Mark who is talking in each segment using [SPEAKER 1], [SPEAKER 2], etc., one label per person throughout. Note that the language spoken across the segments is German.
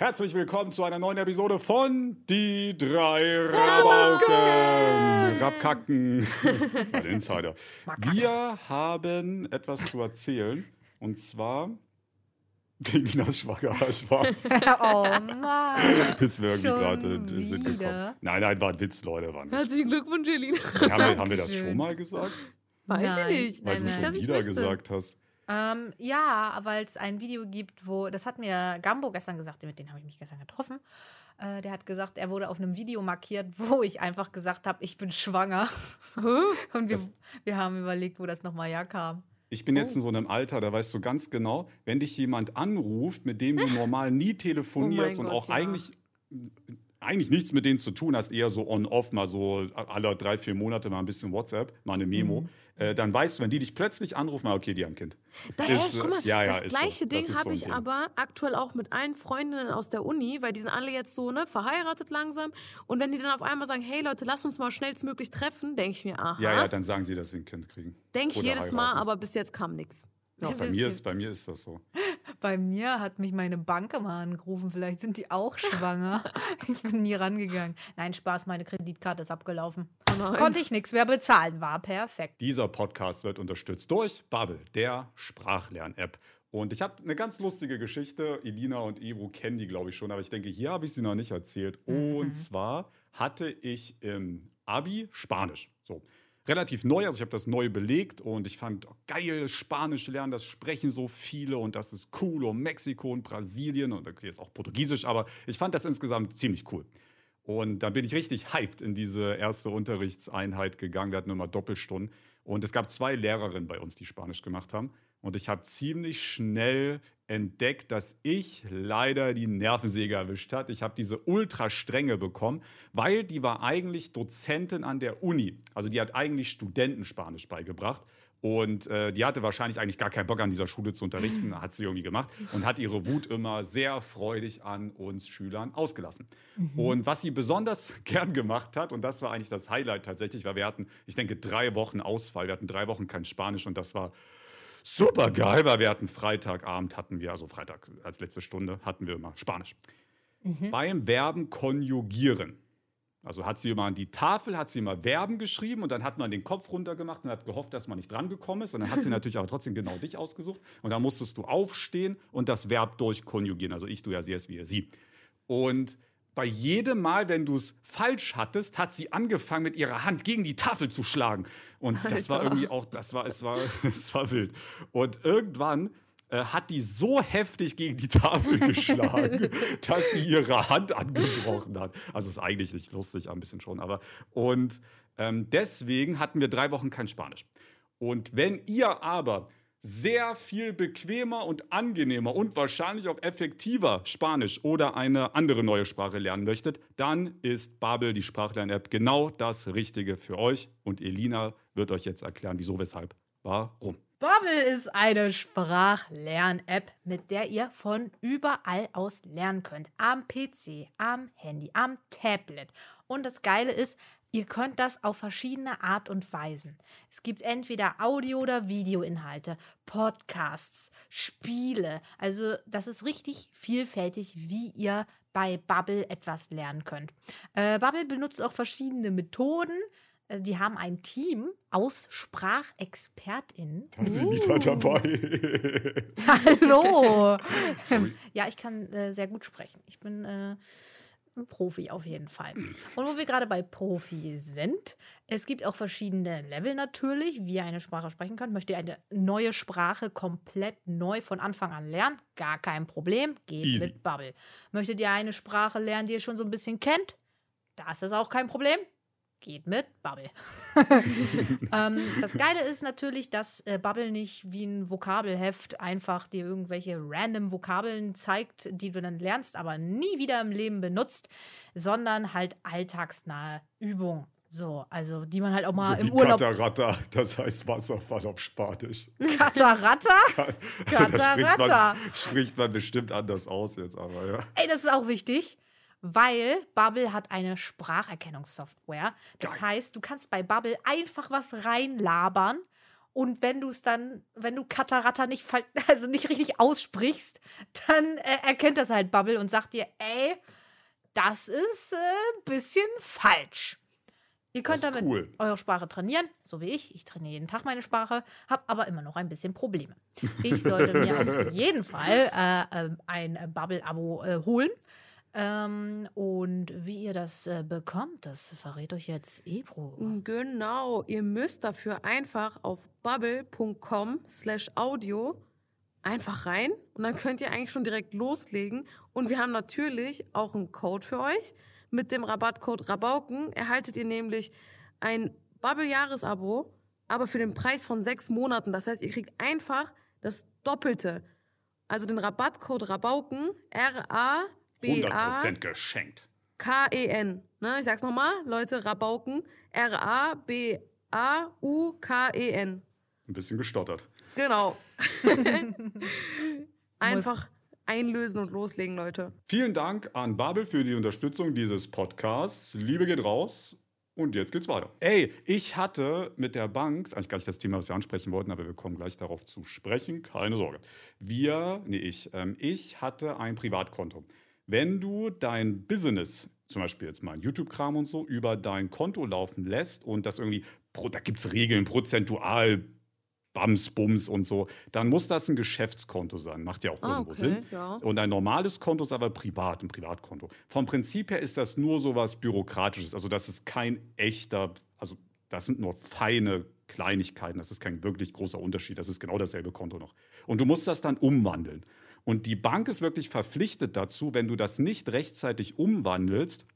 [SPEAKER 1] Herzlich willkommen zu einer neuen Episode von Die drei Rabauken. Rabkacken. Ein Insider. Wir haben etwas zu erzählen. Und zwar. Linas schwanger Spaß.
[SPEAKER 2] oh Mann.
[SPEAKER 1] Ist mir irgendwie gerade in den Sinn gekommen.
[SPEAKER 2] wieder?
[SPEAKER 1] Nein, nein, war ein Witz, Leute. War ein Witz.
[SPEAKER 3] Herzlichen Glückwunsch, Elina.
[SPEAKER 1] Haben wir, haben wir das schon mal gesagt?
[SPEAKER 3] Weiß
[SPEAKER 2] Nein.
[SPEAKER 3] ich nicht.
[SPEAKER 1] Weil
[SPEAKER 2] Nein,
[SPEAKER 1] du
[SPEAKER 2] nein.
[SPEAKER 1] schon wieder gesagt hast.
[SPEAKER 2] Ähm, ja, weil es ein Video gibt, wo, das hat mir Gambo gestern gesagt, mit dem habe ich mich gestern getroffen. Äh, der hat gesagt, er wurde auf einem Video markiert, wo ich einfach gesagt habe, ich bin schwanger. Und wir,
[SPEAKER 1] Das-
[SPEAKER 2] wir haben überlegt, wo das nochmal herkam.
[SPEAKER 1] Ich bin
[SPEAKER 2] Oh.
[SPEAKER 1] jetzt in so einem Alter, da weißt du ganz genau, wenn dich jemand anruft, mit dem du normal nie telefonierst
[SPEAKER 3] Oh
[SPEAKER 1] und
[SPEAKER 3] Gott,
[SPEAKER 1] auch
[SPEAKER 3] ja.
[SPEAKER 1] eigentlich, eigentlich nichts mit denen zu tun hast, eher so on-off, mal so alle drei, vier Monate mal ein bisschen WhatsApp, mal eine Memo,
[SPEAKER 3] Mhm.
[SPEAKER 1] äh, dann weißt du, wenn die dich plötzlich anrufen, ah, okay, die haben ein Kind.
[SPEAKER 3] Das,
[SPEAKER 1] Ist,
[SPEAKER 3] ist, guck mal,
[SPEAKER 1] ja, ja,
[SPEAKER 3] das
[SPEAKER 1] ist so.
[SPEAKER 3] gleiche
[SPEAKER 1] Das
[SPEAKER 3] Ding
[SPEAKER 1] so
[SPEAKER 3] habe
[SPEAKER 1] ein
[SPEAKER 3] ich
[SPEAKER 1] Ding.
[SPEAKER 3] aber aktuell auch mit allen Freundinnen aus der Uni, weil die sind alle jetzt so ne, verheiratet langsam. Und wenn die dann auf einmal sagen, hey Leute, lass uns mal schnellstmöglich treffen, denke ich mir, aha.
[SPEAKER 1] Ja, ja, dann sagen sie, dass sie ein Kind kriegen.
[SPEAKER 3] denke ich jedes Mal,
[SPEAKER 1] heiraten.
[SPEAKER 3] aber bis jetzt kam nichts.
[SPEAKER 1] Ja, bei, mir ist, bei mir ist das so.
[SPEAKER 2] Bei mir hat mich meine Bank immer angerufen. Vielleicht sind die auch schwanger. ich bin nie rangegangen. Nein, Spaß, meine Kreditkarte ist abgelaufen.
[SPEAKER 3] Oh nein.
[SPEAKER 2] Konnte ich nichts mehr bezahlen, war perfekt.
[SPEAKER 1] Dieser Podcast wird unterstützt durch Bubble, der Sprachlern-App. Und ich habe eine ganz lustige Geschichte. Elina und Ebru kennen die, glaube ich, schon, aber ich denke, hier habe ich sie noch nicht erzählt. Und zwar hatte ich im Abi Spanisch. So. Relativ neu, also ich habe das neu belegt und ich fand oh, geil, Spanisch lernen, das sprechen so viele und das ist cool und Mexiko und Brasilien und okay, ist auch Portugiesisch, aber ich fand das insgesamt ziemlich cool. Und dann bin ich richtig hyped in diese erste Unterrichtseinheit gegangen. Wir hatten immer Doppelstunden. Und es gab zwei Lehrerinnen bei uns, die Spanisch gemacht haben. Und ich habe ziemlich schnell entdeckt, dass ich leider die Nervensäge erwischt hat. Ich habe diese ultra strenge bekommen, weil die war eigentlich Dozentin an der Uni. Also die hat eigentlich Studenten Spanisch beigebracht. Und äh, die hatte wahrscheinlich eigentlich gar keinen Bock an dieser Schule zu unterrichten, hat sie irgendwie gemacht und hat ihre Wut immer sehr freudig an uns Schülern ausgelassen. Und was sie besonders gern gemacht hat, und das war eigentlich das Highlight tatsächlich, weil wir hatten, ich denke, drei Wochen Ausfall, wir hatten drei Wochen kein Spanisch und das war super geil, weil wir hatten Freitagabend, hatten wir, also Freitag als letzte Stunde, hatten wir immer Spanisch. Beim Verben konjugieren. Also hat sie immer an die Tafel, hat sie immer Verben geschrieben und dann hat man den Kopf runtergemacht und hat gehofft, dass man nicht drangekommen ist. Und dann hat sie natürlich aber trotzdem genau dich ausgesucht. Und dann musstest du aufstehen und das Verb durchkonjugieren. Also ich, du ja, sie, es, wir, sie. Und bei jedem Mal, wenn du es falsch hattest, hat sie angefangen, mit ihrer Hand gegen die Tafel zu schlagen. Und das war
[SPEAKER 3] Alter.
[SPEAKER 1] irgendwie auch, das war, es war, es war wild. Und irgendwann äh, hat die so heftig gegen die Tafel geschlagen, dass sie ihre Hand angebrochen hat. Also ist eigentlich nicht lustig, ein bisschen schon, aber und ähm, deswegen hatten wir drei Wochen kein Spanisch. Und wenn ihr aber sehr viel bequemer und angenehmer und wahrscheinlich auch effektiver Spanisch oder eine andere neue Sprache lernen möchtet, dann ist Babel, die Sprachlern-App, genau das Richtige für euch. Und Elina wird euch jetzt erklären, wieso, weshalb, warum.
[SPEAKER 2] Bubble ist eine Sprachlern-App, mit der ihr von überall aus lernen könnt. Am PC, am Handy, am Tablet. Und das Geile ist, ihr könnt das auf verschiedene Art und Weisen. Es gibt entweder Audio- oder Videoinhalte, Podcasts, Spiele. Also das ist richtig vielfältig, wie ihr bei Bubble etwas lernen könnt. Äh, Bubble benutzt auch verschiedene Methoden. Äh, Die haben ein Team aus SprachexpertInnen.
[SPEAKER 1] Da ist sie wieder dabei.
[SPEAKER 2] Hallo! Ja, ich kann äh, sehr gut sprechen. Ich bin äh, ein Profi auf jeden Fall. Und wo wir gerade bei Profi sind, es gibt auch verschiedene Level natürlich, wie ihr eine Sprache sprechen könnt. Möchtet ihr eine neue Sprache komplett neu von Anfang an lernen? Gar kein Problem. Geht
[SPEAKER 1] Easy.
[SPEAKER 2] mit Bubble. Möchtet ihr eine Sprache lernen, die ihr schon so ein bisschen kennt? Das ist auch kein Problem. Geht mit Bubble. ähm, das Geile ist natürlich, dass äh, Bubble nicht wie ein Vokabelheft einfach dir irgendwelche random Vokabeln zeigt, die du dann lernst, aber nie wieder im Leben benutzt, sondern halt alltagsnahe Übungen. So, also die man halt auch mal
[SPEAKER 1] so
[SPEAKER 2] im Urlaub.
[SPEAKER 1] Katarata, das heißt Wasserfall auf Spanisch.
[SPEAKER 2] Katarata?
[SPEAKER 1] Also spricht
[SPEAKER 2] Katarata.
[SPEAKER 1] man, spricht man bestimmt anders aus jetzt, aber ja.
[SPEAKER 2] Ey, das ist auch wichtig, weil Bubble hat eine Spracherkennungssoftware. Das
[SPEAKER 1] Geil.
[SPEAKER 2] heißt, du kannst bei Bubble einfach was reinlabern Und wenn du es dann, wenn du Katarata nicht, also nicht richtig aussprichst, dann äh, erkennt das halt Bubble und sagt dir, ey, das ist ein äh, bisschen falsch. Ihr könnt damit
[SPEAKER 1] cool.
[SPEAKER 2] eure Sprache trainieren, so wie ich. Ich trainiere jeden Tag meine Sprache, habe aber immer noch ein bisschen Probleme. Ich sollte mir auf jeden Fall äh, äh, ein Bubble-Abo äh, holen. Ähm, und wie ihr das äh, bekommt, das verrät euch jetzt Ebro.
[SPEAKER 3] Genau, ihr müsst dafür einfach auf bubble.com slash audio einfach rein und dann könnt ihr eigentlich schon direkt loslegen. Und wir haben natürlich auch einen Code für euch. Mit dem Rabattcode Rabauken erhaltet ihr nämlich ein Bubble-Jahresabo, aber für den Preis von sechs Monaten. Das heißt, ihr kriegt einfach das Doppelte. Also den Rabattcode Rabauken, R-A-B-A.
[SPEAKER 1] 100% geschenkt.
[SPEAKER 3] K-E-N. Ne, ich sag's nochmal, Leute, Rabauken. R-A-B-A-U-K-E-N.
[SPEAKER 1] Ein bisschen gestottert.
[SPEAKER 3] Genau. Einfach einlösen und loslegen, Leute.
[SPEAKER 1] Vielen Dank an Babel für die Unterstützung dieses Podcasts. Liebe geht raus. Und jetzt geht's weiter. Ey, ich hatte mit der Bank, ist eigentlich gar nicht das Thema, was wir ansprechen wollten, aber wir kommen gleich darauf zu sprechen, keine Sorge. Wir, nee, ich, ähm, ich hatte ein Privatkonto. Wenn du dein Business, zum Beispiel jetzt mal YouTube-Kram und so, über dein Konto laufen lässt und das irgendwie, da gibt es Regeln, prozentual, Bams, Bums und so, dann muss das ein Geschäftskonto sein. Macht ja auch
[SPEAKER 3] Ah,
[SPEAKER 1] irgendwo
[SPEAKER 3] okay,
[SPEAKER 1] Sinn.
[SPEAKER 3] ja.
[SPEAKER 1] Und ein normales Konto ist aber privat, ein Privatkonto. Vom Prinzip her ist das nur so was Bürokratisches. Also das ist kein echter, also das sind nur feine Kleinigkeiten. Das ist kein wirklich großer Unterschied. Das ist genau dasselbe Konto noch. Und du musst das dann umwandeln. Und die Bank ist wirklich verpflichtet dazu, wenn du das nicht rechtzeitig umwandelst,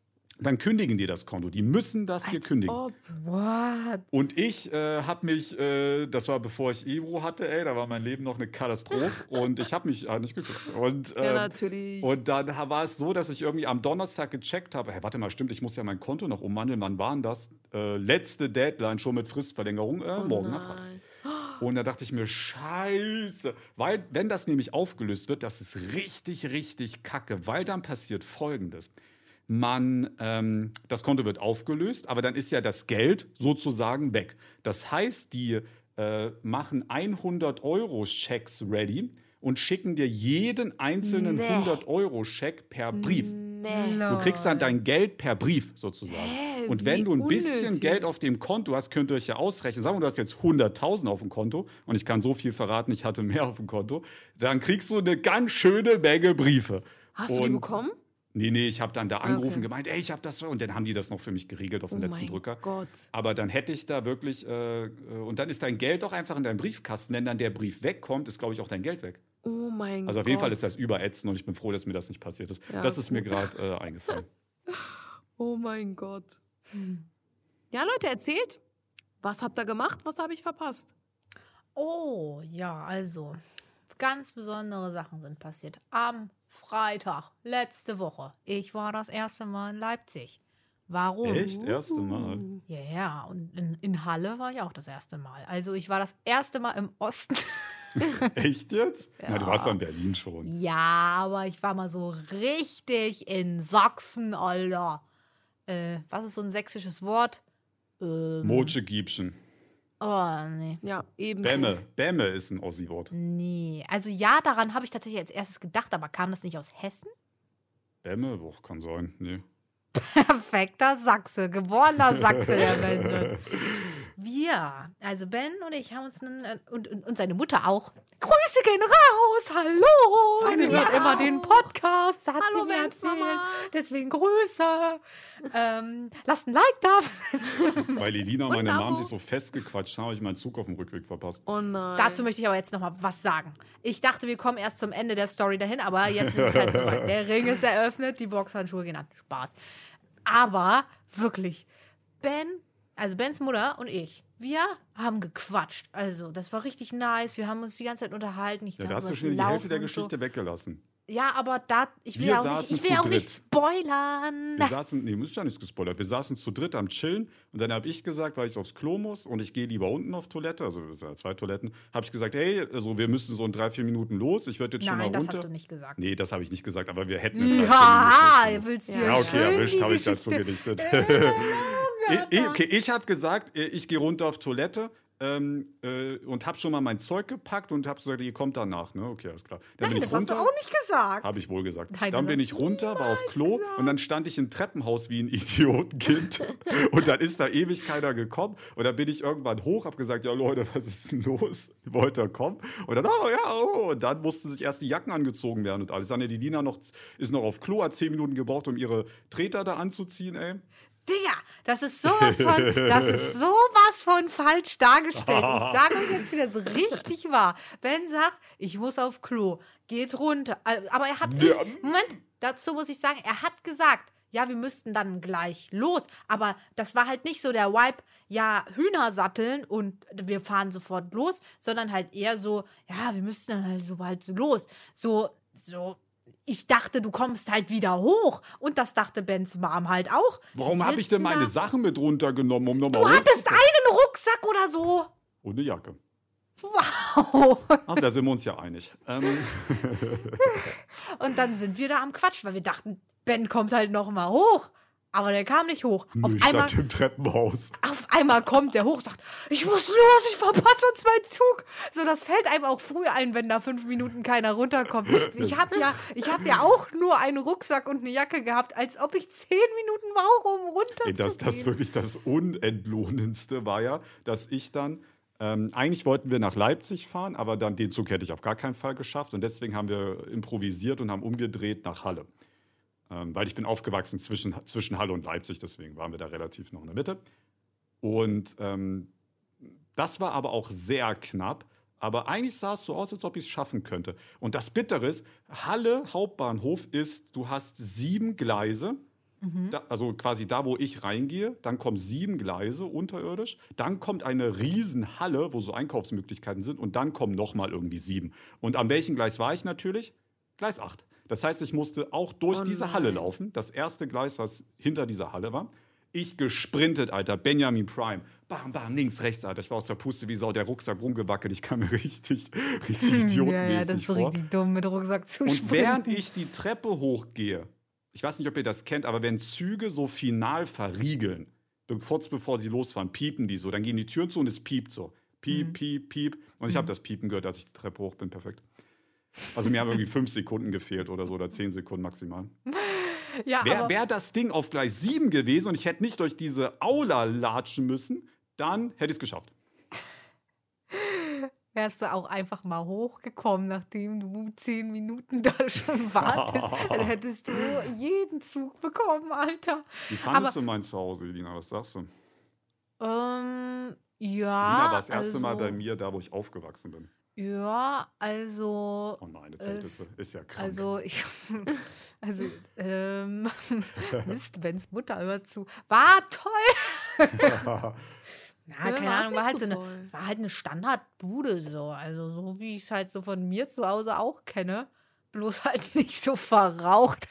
[SPEAKER 1] dann kündigen die das Konto. Die müssen das dir
[SPEAKER 3] Als
[SPEAKER 1] kündigen.
[SPEAKER 3] ob.
[SPEAKER 2] What?
[SPEAKER 1] Und ich äh, habe mich, äh, das war bevor ich Ebro hatte, ey, da war mein Leben noch eine Katastrophe und ich habe mich äh, nicht gekümmert. Und,
[SPEAKER 3] Ja,
[SPEAKER 1] ähm,
[SPEAKER 3] natürlich.
[SPEAKER 1] und dann war es so, dass ich irgendwie am Donnerstag gecheckt habe, hey, warte mal, stimmt, ich muss ja mein Konto noch umwandeln. Wann war denn das? Äh, letzte Deadline schon mit Fristverlängerung, äh,
[SPEAKER 3] Oh
[SPEAKER 1] morgen nach
[SPEAKER 3] nein.
[SPEAKER 1] Und da dachte ich mir, scheiße. Weil, wenn das nämlich aufgelöst wird, das ist richtig, richtig kacke. Weil dann passiert Folgendes. Man, ähm, das Konto wird aufgelöst, aber dann ist ja das Geld sozusagen weg. Das heißt, die äh, machen 100-Euro-Schecks ready und schicken dir jeden einzelnen
[SPEAKER 3] Nee.
[SPEAKER 1] 100-Euro-Scheck per Brief.
[SPEAKER 3] Nee.
[SPEAKER 1] Du kriegst dann dein Geld per Brief sozusagen.
[SPEAKER 3] Hä,
[SPEAKER 1] und wenn du ein bisschen
[SPEAKER 3] unnötig.
[SPEAKER 1] Geld auf dem Konto hast, könnt ihr euch ja ausrechnen. Sagen wir, du hast jetzt 100.000 auf dem Konto und ich kann so viel verraten, ich hatte mehr auf dem Konto. Dann kriegst du eine ganz schöne Menge Briefe.
[SPEAKER 3] Hast du die
[SPEAKER 1] Und-
[SPEAKER 3] bekommen?
[SPEAKER 1] Nee, nee, ich habe dann da angerufen,
[SPEAKER 3] Okay.
[SPEAKER 1] gemeint, ey, ich habe das so. Und dann haben die das noch für mich geregelt auf dem
[SPEAKER 3] Oh
[SPEAKER 1] letzten
[SPEAKER 3] mein
[SPEAKER 1] Drücker.
[SPEAKER 3] Gott.
[SPEAKER 1] Aber dann hätte ich da wirklich, äh, äh, und dann ist dein Geld auch einfach in deinem Briefkasten. Wenn dann der Brief wegkommt, ist, glaube ich, auch dein Geld weg.
[SPEAKER 3] Oh mein Gott.
[SPEAKER 1] Also auf jeden Fall ist das überätzend und ich bin froh, dass mir das nicht passiert ist.
[SPEAKER 3] Ja,
[SPEAKER 1] das ist mir
[SPEAKER 3] gut.
[SPEAKER 1] gerade äh, eingefallen.
[SPEAKER 3] Oh mein Gott. Ja, Leute, erzählt. Was habt ihr gemacht? Was habe ich verpasst?
[SPEAKER 2] Oh, ja, also ganz besondere Sachen sind passiert. Am Freitag, letzte Woche, ich war das erste Mal in Leipzig. Warum?
[SPEAKER 1] Echt? Erste Mal.
[SPEAKER 2] Ja, ja, und in, in Halle war ich auch das erste Mal. Also ich war das erste Mal im Osten.
[SPEAKER 1] Echt jetzt? Na, du warst ja in Berlin schon.
[SPEAKER 2] ja, aber ich war mal so richtig in Sachsen, Alter. Äh, was ist so ein sächsisches Wort? Ähm,
[SPEAKER 1] Moche Giebchen.
[SPEAKER 2] oh, nee.
[SPEAKER 3] Ja, eben.
[SPEAKER 1] Bämme. Bämme ist ein Ossi-Wort.
[SPEAKER 2] Nee. Also ja, daran habe ich tatsächlich als erstes gedacht, aber kam das nicht aus Hessen?
[SPEAKER 1] Bämme? Boah, kann sein. Nee.
[SPEAKER 2] Perfekter Sachse, geborener Sachse, der Mensch. Wir, also Ben und ich haben uns einen, und, und, und seine Mutter auch. Grüße gehen raus, hallo.
[SPEAKER 3] Von
[SPEAKER 2] sie hört immer
[SPEAKER 3] auch.
[SPEAKER 2] den Podcast, hat
[SPEAKER 3] Hallo,
[SPEAKER 2] sie mir
[SPEAKER 3] Bens
[SPEAKER 2] erzählt.
[SPEAKER 3] Mama.
[SPEAKER 2] Deswegen Grüße. ähm, lasst ein Like da.
[SPEAKER 1] Weil Elina und meine
[SPEAKER 3] Abo.
[SPEAKER 1] Mom sich so festgequatscht haben, habe ich meinen Zug auf dem Rückweg verpasst.
[SPEAKER 3] Oh nein.
[SPEAKER 2] Dazu möchte ich aber jetzt noch mal was sagen. Ich dachte, wir kommen erst zum Ende der Story dahin, aber jetzt ist es halt soweit. Der Ring ist eröffnet, die Boxhandschuhe gehen an. Spaß. Aber wirklich, Ben, also Bens Mutter und ich, wir haben gequatscht. Also, das war richtig nice. Wir haben uns die ganze Zeit unterhalten. Ich
[SPEAKER 1] Ja, da hast du schon die Hälfte der Geschichte weggelassen.
[SPEAKER 2] So. Ja, aber da, ich will
[SPEAKER 1] Wir
[SPEAKER 2] ja auch nicht, ich will auch nicht spoilern.
[SPEAKER 1] Wir saßen, nee, ist ja nichts gespoilert. Wir saßen zu dritt am Chillen und dann habe ich gesagt, weil ich aufs Klo muss und ich gehe lieber unten auf Toilette, also ja zwei Toiletten, habe ich gesagt, hey, also wir müssen so in drei, vier Minuten los. Ich werde jetzt schon mal
[SPEAKER 2] Nein, das
[SPEAKER 1] runter.
[SPEAKER 2] hast du nicht gesagt.
[SPEAKER 1] Nee, das habe ich nicht gesagt, aber wir hätten
[SPEAKER 2] Ja, ihr willst
[SPEAKER 3] Ja.
[SPEAKER 1] Ja, okay, erwischt habe ich dazu gedichtet. ich, okay, ich habe gesagt, äh, ich gehe runter auf Toilette. ähm, äh, und habe schon mal mein Zeug gepackt und habe gesagt, ihr kommt danach. Ne? Okay, alles klar. Dann
[SPEAKER 2] Nein,
[SPEAKER 1] bin ich
[SPEAKER 2] das hast du
[SPEAKER 1] runter.
[SPEAKER 2] auch nicht gesagt.
[SPEAKER 1] Habe ich wohl gesagt.
[SPEAKER 2] Nein,
[SPEAKER 1] dann bin ich runter, war auf Klo
[SPEAKER 2] gesagt.
[SPEAKER 1] und dann stand ich im Treppenhaus wie ein Idiotenkind. und dann ist da ewig keiner gekommen. Und dann bin ich irgendwann hoch, habe gesagt, ja Leute, was ist denn los? Wollt ihr kommen? Und dann, oh ja, oh. Und dann mussten sich erst die Jacken angezogen werden und alles. Dann die Lina noch, ist noch auf Klo, hat zehn Minuten gebraucht, um ihre Treter da anzuziehen, ey.
[SPEAKER 2] Digga, das ist sowas von, das ist sowas von falsch dargestellt. Ich sage euch jetzt wieder so richtig wahr. Ben sagt, ich muss auf Klo, geht runter. Äh, Aber er hat,
[SPEAKER 1] Ja.
[SPEAKER 2] Moment, dazu muss ich sagen, er hat gesagt, ja, wir müssten dann gleich los. Aber das war halt nicht so der Vibe, ja, Hühner satteln und wir fahren sofort los, sondern halt eher so, ja, wir müssten dann halt so bald so los. So, so, ich dachte, du kommst halt wieder hoch. Und das dachte Bens Mom halt auch.
[SPEAKER 1] Warum habe ich denn meine
[SPEAKER 2] da.
[SPEAKER 1] Sachen mit runtergenommen, um nochmal
[SPEAKER 2] Du hattest einen Rucksack oder so.
[SPEAKER 1] Und eine Jacke.
[SPEAKER 2] Wow.
[SPEAKER 1] Ach, da sind wir uns ja einig. Ähm,
[SPEAKER 2] Und dann sind wir da am Quatsch, weil wir dachten, Ben kommt halt noch mal hoch. Aber der kam nicht hoch. Auf
[SPEAKER 1] nö, ich
[SPEAKER 2] einmal,
[SPEAKER 1] stand im Treppenhaus.
[SPEAKER 2] auf einmal kommt der hoch und sagt, ich muss los, ich verpasse uns meinen Zug. So, das fällt einem auch früh ein, wenn da fünf Minuten keiner runterkommt. Ich habe ja, ich hab ja auch nur einen Rucksack und eine Jacke gehabt, als ob ich zehn Minuten brauche, um runterzugehen.
[SPEAKER 1] Das, das wirklich das Unentlohnendste war ja, dass ich dann, ähm, eigentlich wollten wir nach Leipzig fahren, aber dann den Zug hätte ich auf gar keinen Fall geschafft und deswegen haben wir improvisiert und haben umgedreht nach Halle. Ähm, weil ich bin aufgewachsen zwischen, zwischen Halle und Leipzig, deswegen waren wir da relativ noch in der Mitte. Und ähm, das war aber auch sehr knapp. Aber eigentlich sah es so aus, als ob ich es schaffen könnte. Und das Bittere ist, Halle Hauptbahnhof ist, du hast sieben Gleise. Da, also quasi da, wo ich reingehe, dann kommen sieben Gleise unterirdisch, dann kommt eine Riesenhalle, wo so Einkaufsmöglichkeiten sind und dann kommen nochmal irgendwie sieben. Und an welchem Gleis war ich natürlich? Gleis 8. Das heißt, ich musste auch durch
[SPEAKER 3] Oh
[SPEAKER 1] diese Halle laufen, das erste Gleis, was hinter dieser Halle war. Ich gesprintet, Alter, Benjamin Prime. Bam, bam, links, rechts, Alter. Ich war aus der Puste wie Sau, der Rucksack rumgewackelt. Ich kam mir richtig, richtig idiotenmäßig
[SPEAKER 2] ja, ja, das ist so
[SPEAKER 1] vor.
[SPEAKER 2] richtig dumm, mit Rucksack zu
[SPEAKER 1] Und während
[SPEAKER 2] sprinten.
[SPEAKER 1] ich die Treppe hochgehe, ich weiß nicht, ob ihr das kennt, aber wenn Züge so final verriegeln, kurz bevor sie losfahren, piepen die so, dann gehen die Türen zu und es piept so. Piep,
[SPEAKER 2] Mhm.
[SPEAKER 1] piep, piep. Und ich habe das Piepen gehört, als ich die Treppe hoch bin. Perfekt. Also mir haben irgendwie fünf Sekunden gefehlt oder so, oder zehn Sekunden maximal.
[SPEAKER 2] ja,
[SPEAKER 1] Wäre wär das Ding auf Gleis 7 gewesen und ich hätte nicht durch diese Aula latschen müssen, dann hätte ich es geschafft.
[SPEAKER 2] wärst du auch einfach mal hochgekommen, nachdem du zehn Minuten da schon wartest. dann hättest du jeden Zug bekommen, Alter.
[SPEAKER 1] Wie fandest
[SPEAKER 2] Aber-
[SPEAKER 1] du mein Zuhause, Elina? Was sagst du?
[SPEAKER 2] Ähm, ja.
[SPEAKER 1] Elina war das erste
[SPEAKER 2] also,
[SPEAKER 1] Mal bei mir, da wo ich aufgewachsen bin.
[SPEAKER 2] Ja, also.
[SPEAKER 1] Oh nein, das.
[SPEAKER 2] Es-
[SPEAKER 1] Ist ja krank.
[SPEAKER 2] Also, ich. Also, ähm. Mist, Bens Mutter immer zu. War toll! Na,
[SPEAKER 3] Ja,
[SPEAKER 2] keine Ahnung, war halt
[SPEAKER 3] so
[SPEAKER 2] so eine, war halt eine Standardbude so. Also so wie ich es halt so von mir zu Hause auch kenne. Bloß halt nicht so verraucht.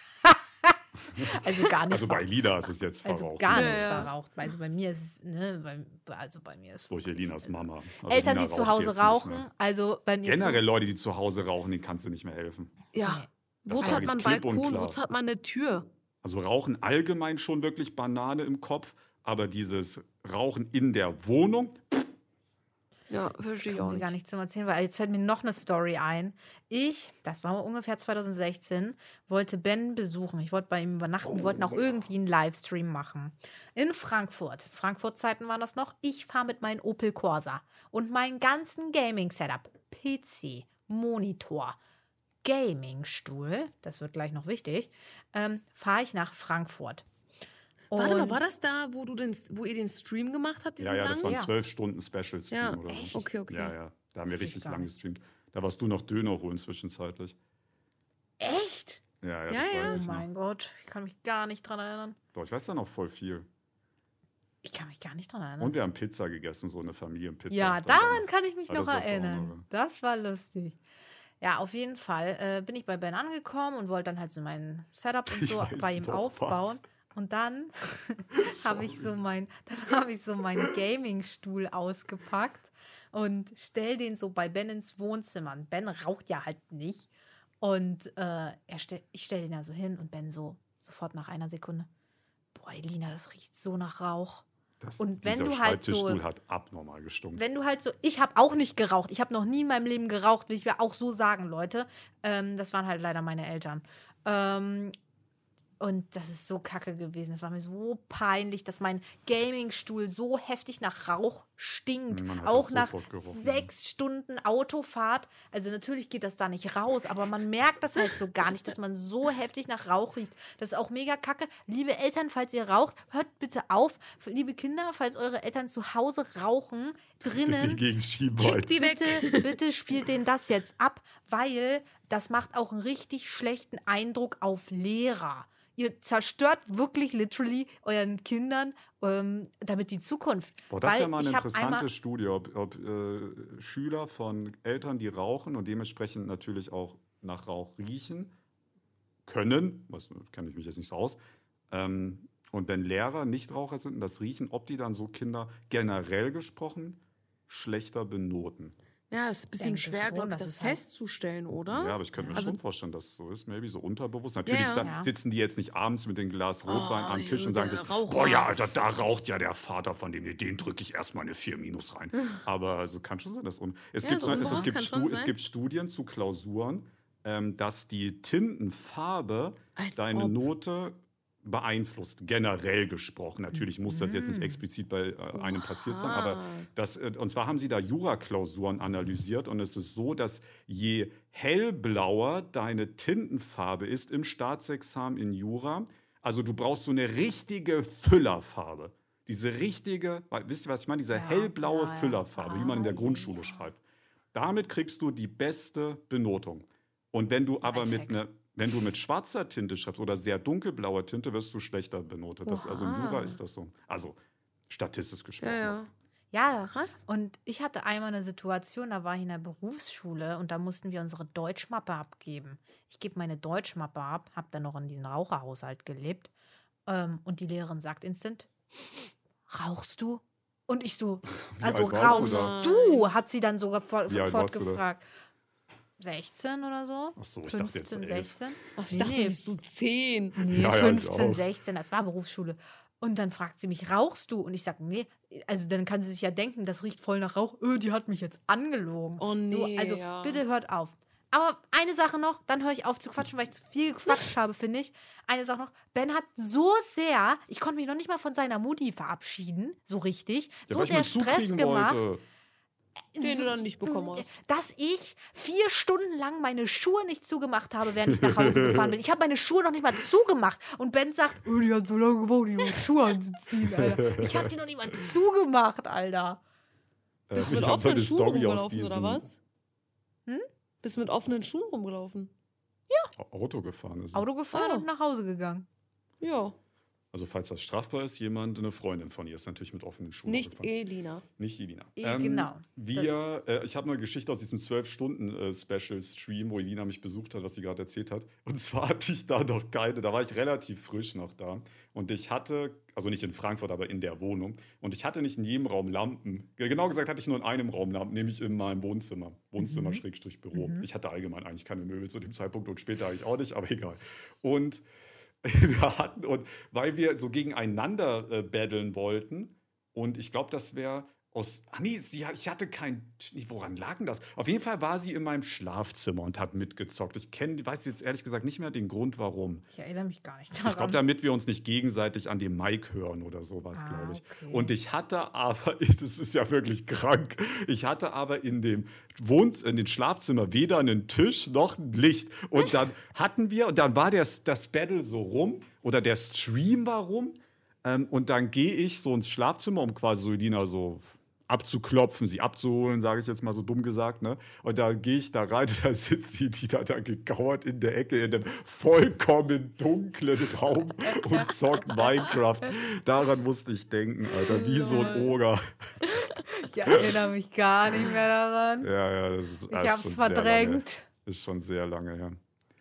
[SPEAKER 2] also gar nicht
[SPEAKER 1] Also bei. Lida ist es jetzt
[SPEAKER 2] Also
[SPEAKER 1] verraucht.
[SPEAKER 2] gar
[SPEAKER 1] ne?
[SPEAKER 2] nicht
[SPEAKER 3] Ja, ja.
[SPEAKER 2] verraucht. Also bei mir ist es, ne, bei, also bei mir ist
[SPEAKER 1] Durch Elinas Mama. Also
[SPEAKER 2] Eltern,
[SPEAKER 1] Lina
[SPEAKER 2] die zu Hause
[SPEAKER 1] nicht
[SPEAKER 2] rauchen, also wenn ihr
[SPEAKER 1] Generell Leute, die zu Hause rauchen, denen kannst du nicht mehr helfen.
[SPEAKER 3] Ja. Wozu
[SPEAKER 1] sag
[SPEAKER 3] hat man Balkon? Wozu hat man eine Tür?
[SPEAKER 1] Also Rauchen allgemein schon wirklich Banane im Kopf, aber dieses Rauchen in der Wohnung,
[SPEAKER 3] Ja, verstehe ich auch
[SPEAKER 2] mir gar
[SPEAKER 3] nicht.
[SPEAKER 2] zum Erzählen, weil jetzt fällt mir noch eine Story ein. Ich, das war ungefähr 2016, wollte Ben besuchen. Ich wollte bei ihm übernachten. Wir wollten auch irgendwie einen Livestream machen. In Frankfurt. Frankfurt-Zeiten waren das noch. Ich fahre mit meinem Opel Corsa und meinen ganzen Gaming-Setup. PC, Monitor, Gaming-Stuhl, das wird gleich noch wichtig, ähm, fahre ich nach Frankfurt.
[SPEAKER 3] Warte mal, war das da, wo, du den, wo ihr den Stream gemacht habt?
[SPEAKER 1] ja, ja, das waren
[SPEAKER 3] langen?
[SPEAKER 2] Ja.
[SPEAKER 1] zwölf Stunden Special Stream
[SPEAKER 3] Ja,
[SPEAKER 1] oder so.
[SPEAKER 3] okay, okay.
[SPEAKER 1] Ja, ja, da haben wir richtig lang gestreamt. Da warst du noch Döner holen zwischenzeitlich.
[SPEAKER 2] Echt?
[SPEAKER 1] Ja, ja, das
[SPEAKER 3] Ja, ja.
[SPEAKER 2] Oh mein Gott, ich kann mich gar nicht dran erinnern.
[SPEAKER 1] Doch, ich weiß da noch voll viel.
[SPEAKER 2] Ich kann mich gar nicht dran erinnern.
[SPEAKER 1] Und wir haben Pizza gegessen, so eine Familienpizza.
[SPEAKER 2] Ja,
[SPEAKER 1] Dann-
[SPEAKER 2] daran kann ich mich noch
[SPEAKER 1] das
[SPEAKER 2] erinnern.
[SPEAKER 1] noch-
[SPEAKER 2] Das war lustig. Ja, auf jeden Fall äh, bin ich bei Ben angekommen und wollte dann halt so mein Setup und so bei ihm aufbauen. Und dann habe ich so mein, dann habe ich so meinen Gaming-Stuhl ausgepackt und stell den so bei Ben ins Wohnzimmer. Und Ben raucht ja halt nicht. Und äh, er stell, ich stelle den da so hin und Ben so sofort nach einer Sekunde. Boah, Elina, das riecht so nach Rauch.
[SPEAKER 1] Das,
[SPEAKER 2] Und wenn du halt so-
[SPEAKER 1] hat abnormal gestunken.
[SPEAKER 2] Wenn du halt so, ich habe auch nicht geraucht. Ich habe noch nie in meinem Leben geraucht, will ich mir auch so sagen, Leute. Ähm, das waren halt leider meine Eltern. Ähm, und das ist so kacke gewesen. Das war mir so peinlich, dass mein Gamingstuhl so heftig nach Rauch stinkt. Auch nach sechs Stunden Autofahrt. Also natürlich geht das da nicht raus, aber man merkt das halt so gar nicht, dass man so heftig nach Rauch riecht. Das ist auch mega kacke. Liebe Eltern, falls ihr raucht, hört bitte auf. Liebe Kinder, falls eure Eltern zu Hause rauchen,
[SPEAKER 1] die
[SPEAKER 2] drinnen,
[SPEAKER 1] gegen Schienbein.
[SPEAKER 3] Kick die weg.
[SPEAKER 2] bitte, bitte spielt denen das jetzt ab, weil das macht auch einen richtig schlechten Eindruck auf Lehrer. Ihr zerstört wirklich literally euren Kindern ähm, damit die Zukunft.
[SPEAKER 1] Boah, das
[SPEAKER 2] weil
[SPEAKER 1] ist ja mal eine interessante Studie, ob, ob äh, Schüler von Eltern, die rauchen und dementsprechend natürlich auch nach Rauch riechen können, was kenne ich mich jetzt nicht so aus, ähm, und wenn Lehrer Nichtraucher sind und das riechen, ob die dann so Kinder generell gesprochen schlechter benoten.
[SPEAKER 3] Ja, ist ein bisschen schwer,
[SPEAKER 2] schon,
[SPEAKER 3] glaube ich, das
[SPEAKER 2] halt-
[SPEAKER 3] festzustellen, oder?
[SPEAKER 1] Ja, aber ich könnte mir
[SPEAKER 3] Also-
[SPEAKER 1] schon vorstellen, dass es so ist. Maybe so unterbewusst. Natürlich
[SPEAKER 3] Ja.
[SPEAKER 2] Ja.
[SPEAKER 1] sitzen die jetzt nicht abends mit dem Glas Rotwein
[SPEAKER 3] Oh,
[SPEAKER 1] am Tisch und sagen sich, boah ja, Alter, da raucht ja der Vater von dem, den drücke ich erstmal eine 4 minus rein. aber also kann schon sein, dass un es,
[SPEAKER 3] Ja,
[SPEAKER 1] gibt,
[SPEAKER 3] so
[SPEAKER 1] so, es, es, gibt Stu es
[SPEAKER 3] sein.
[SPEAKER 1] gibt Studien zu Klausuren, ähm, dass die Tintenfarbe
[SPEAKER 3] Als
[SPEAKER 1] deine
[SPEAKER 3] ob.
[SPEAKER 1] Note beeinflusst, generell gesprochen. Natürlich muss das jetzt nicht explizit bei äh, einem passiert sein, aber
[SPEAKER 3] Oha.
[SPEAKER 1] das, äh, und zwar haben sie da Jura-Klausuren analysiert und es ist so, dass je hellblauer deine Tintenfarbe ist im Staatsexamen in Jura, also du brauchst so eine richtige Füllerfarbe. Diese richtige, wisst ihr, was ich meine? Diese
[SPEAKER 2] Ja,
[SPEAKER 1] hellblaue
[SPEAKER 2] ja, ja.
[SPEAKER 1] Füllerfarbe, wie man in der
[SPEAKER 2] Ah,
[SPEAKER 1] Grundschule
[SPEAKER 2] ja.
[SPEAKER 1] schreibt. Damit kriegst du die beste Benotung. Und wenn du aber mit einer wenn du mit schwarzer Tinte schreibst oder sehr dunkelblauer Tinte, wirst du schlechter benotet. Das, also in. Jura ist das so. Also statistisch gesprochen.
[SPEAKER 3] Ja, ja.
[SPEAKER 2] Ja,
[SPEAKER 3] Krass.
[SPEAKER 2] Und ich hatte einmal eine Situation, da war ich in der Berufsschule und da mussten wir unsere Deutschmappe abgeben. Ich gebe meine Deutschmappe ab, habe dann noch in diesem Raucherhaushalt gelebt. Ähm, und die Lehrerin sagt instant, rauchst du? Und ich so, also
[SPEAKER 1] du
[SPEAKER 2] rauchst
[SPEAKER 3] da?
[SPEAKER 2] du? Hat sie dann sogar
[SPEAKER 1] du
[SPEAKER 2] fortgefragt. 16 oder so?
[SPEAKER 1] Ach so, ich dachte
[SPEAKER 2] 15,
[SPEAKER 1] jetzt elf.
[SPEAKER 2] 16?
[SPEAKER 3] Ach, ich
[SPEAKER 2] Nee,
[SPEAKER 3] dachte,
[SPEAKER 2] nee.
[SPEAKER 3] das ist so zehn.
[SPEAKER 2] Nee,
[SPEAKER 1] Ja, ja, ich
[SPEAKER 2] 15,
[SPEAKER 1] auch.
[SPEAKER 2] 16, das war Berufsschule. Und dann fragt sie mich, rauchst du? Und ich sage, nee. Also dann kann sie sich ja denken, das riecht voll nach Rauch. Öh, die hat mich jetzt angelogen.
[SPEAKER 3] Oh,
[SPEAKER 2] so,
[SPEAKER 3] nee,
[SPEAKER 2] also
[SPEAKER 3] ja.
[SPEAKER 2] bitte hört auf. Aber eine Sache noch, dann höre ich auf zu quatschen, weil ich zu viel gequatscht habe, finde ich. Eine Sache noch, Ben hat so sehr, ich konnte mich noch nicht mal von seiner Mutti verabschieden, so richtig,
[SPEAKER 1] Ja,
[SPEAKER 2] so sehr Stress gemacht
[SPEAKER 1] wollte.
[SPEAKER 3] Den du dann nicht bekommen hast.
[SPEAKER 2] dass ich vier Stunden lang meine Schuhe nicht zugemacht habe, während ich nach Hause gefahren bin. Ich habe meine Schuhe noch nicht mal zugemacht. Und Ben sagt, oh, die hat so lange gebraucht, die Schuhe anzuziehen, Alter. Ich habe die noch nicht mal zugemacht, Alter.
[SPEAKER 1] Äh,
[SPEAKER 3] Bist du mit offenen Schuhen
[SPEAKER 1] Story
[SPEAKER 3] rumgelaufen, oder was?
[SPEAKER 2] Hm?
[SPEAKER 3] Bist du mit offenen Schuhen rumgelaufen?
[SPEAKER 1] Auto gefahren ist.
[SPEAKER 2] Auto gefahren
[SPEAKER 3] Oh.
[SPEAKER 2] und nach Hause gegangen.
[SPEAKER 3] Ja.
[SPEAKER 1] Also falls das strafbar ist, jemand, eine Freundin von ihr ist natürlich mit offenen Schuhen
[SPEAKER 3] Nicht
[SPEAKER 1] gefahren.
[SPEAKER 3] Elina.
[SPEAKER 1] Nicht Elina.
[SPEAKER 2] Eh, genau.
[SPEAKER 1] Wir, äh, ich habe eine Geschichte aus diesem 12-Stunden-Special-Stream, wo Elina mich besucht hat, was sie gerade erzählt hat. Und zwar hatte ich da noch keine, da war ich relativ frisch noch da. Und ich hatte, also nicht in Frankfurt, aber in der Wohnung. Und ich hatte nicht in jedem Raum Lampen. Genau gesagt hatte ich nur in einem Raum Lampen, nämlich in meinem Wohnzimmer. Wohnzimmer, Schrägstrich, Büro. Ich hatte allgemein eigentlich keine Möbel zu dem Zeitpunkt und später eigentlich auch nicht, aber egal. Und wir hatten, und weil wir so gegeneinander äh, battlen wollten, und ich glaube, das wäre aus. Ah, nee, sie, ich hatte kein. Woran lag denn das? Auf jeden Fall war sie in meinem Schlafzimmer und hat mitgezockt. Ich kenne, weiß jetzt ehrlich gesagt nicht mehr den Grund, warum.
[SPEAKER 2] Ich erinnere mich gar nicht daran.
[SPEAKER 1] Ich glaube, damit wir uns nicht gegenseitig an dem Mic hören oder sowas,
[SPEAKER 2] Ah,
[SPEAKER 1] glaube ich.
[SPEAKER 2] okay.
[SPEAKER 1] Und ich hatte aber, das ist ja wirklich krank, ich hatte aber in dem Wohns in dem Schlafzimmer weder einen Tisch noch ein Licht. Und dann hatten wir, und dann war der, das Battle so rum, oder der Stream war rum. Ähm, und dann gehe ich so ins Schlafzimmer, um quasi so Elina so abzuklopfen, sie abzuholen, sage ich jetzt mal so dumm gesagt. Ne? Und da gehe ich da rein und da sitzt sie wieder da gekauert in der Ecke in einem vollkommen dunklen Raum und zockt Minecraft. Daran musste ich denken, Alter, wie so ein Oger.
[SPEAKER 2] Ich erinnere mich gar nicht mehr daran.
[SPEAKER 1] Ja, ja, das ist,
[SPEAKER 2] Ich
[SPEAKER 1] das schon sehr
[SPEAKER 2] verdrängt.
[SPEAKER 1] Lange, ist schon sehr lange her.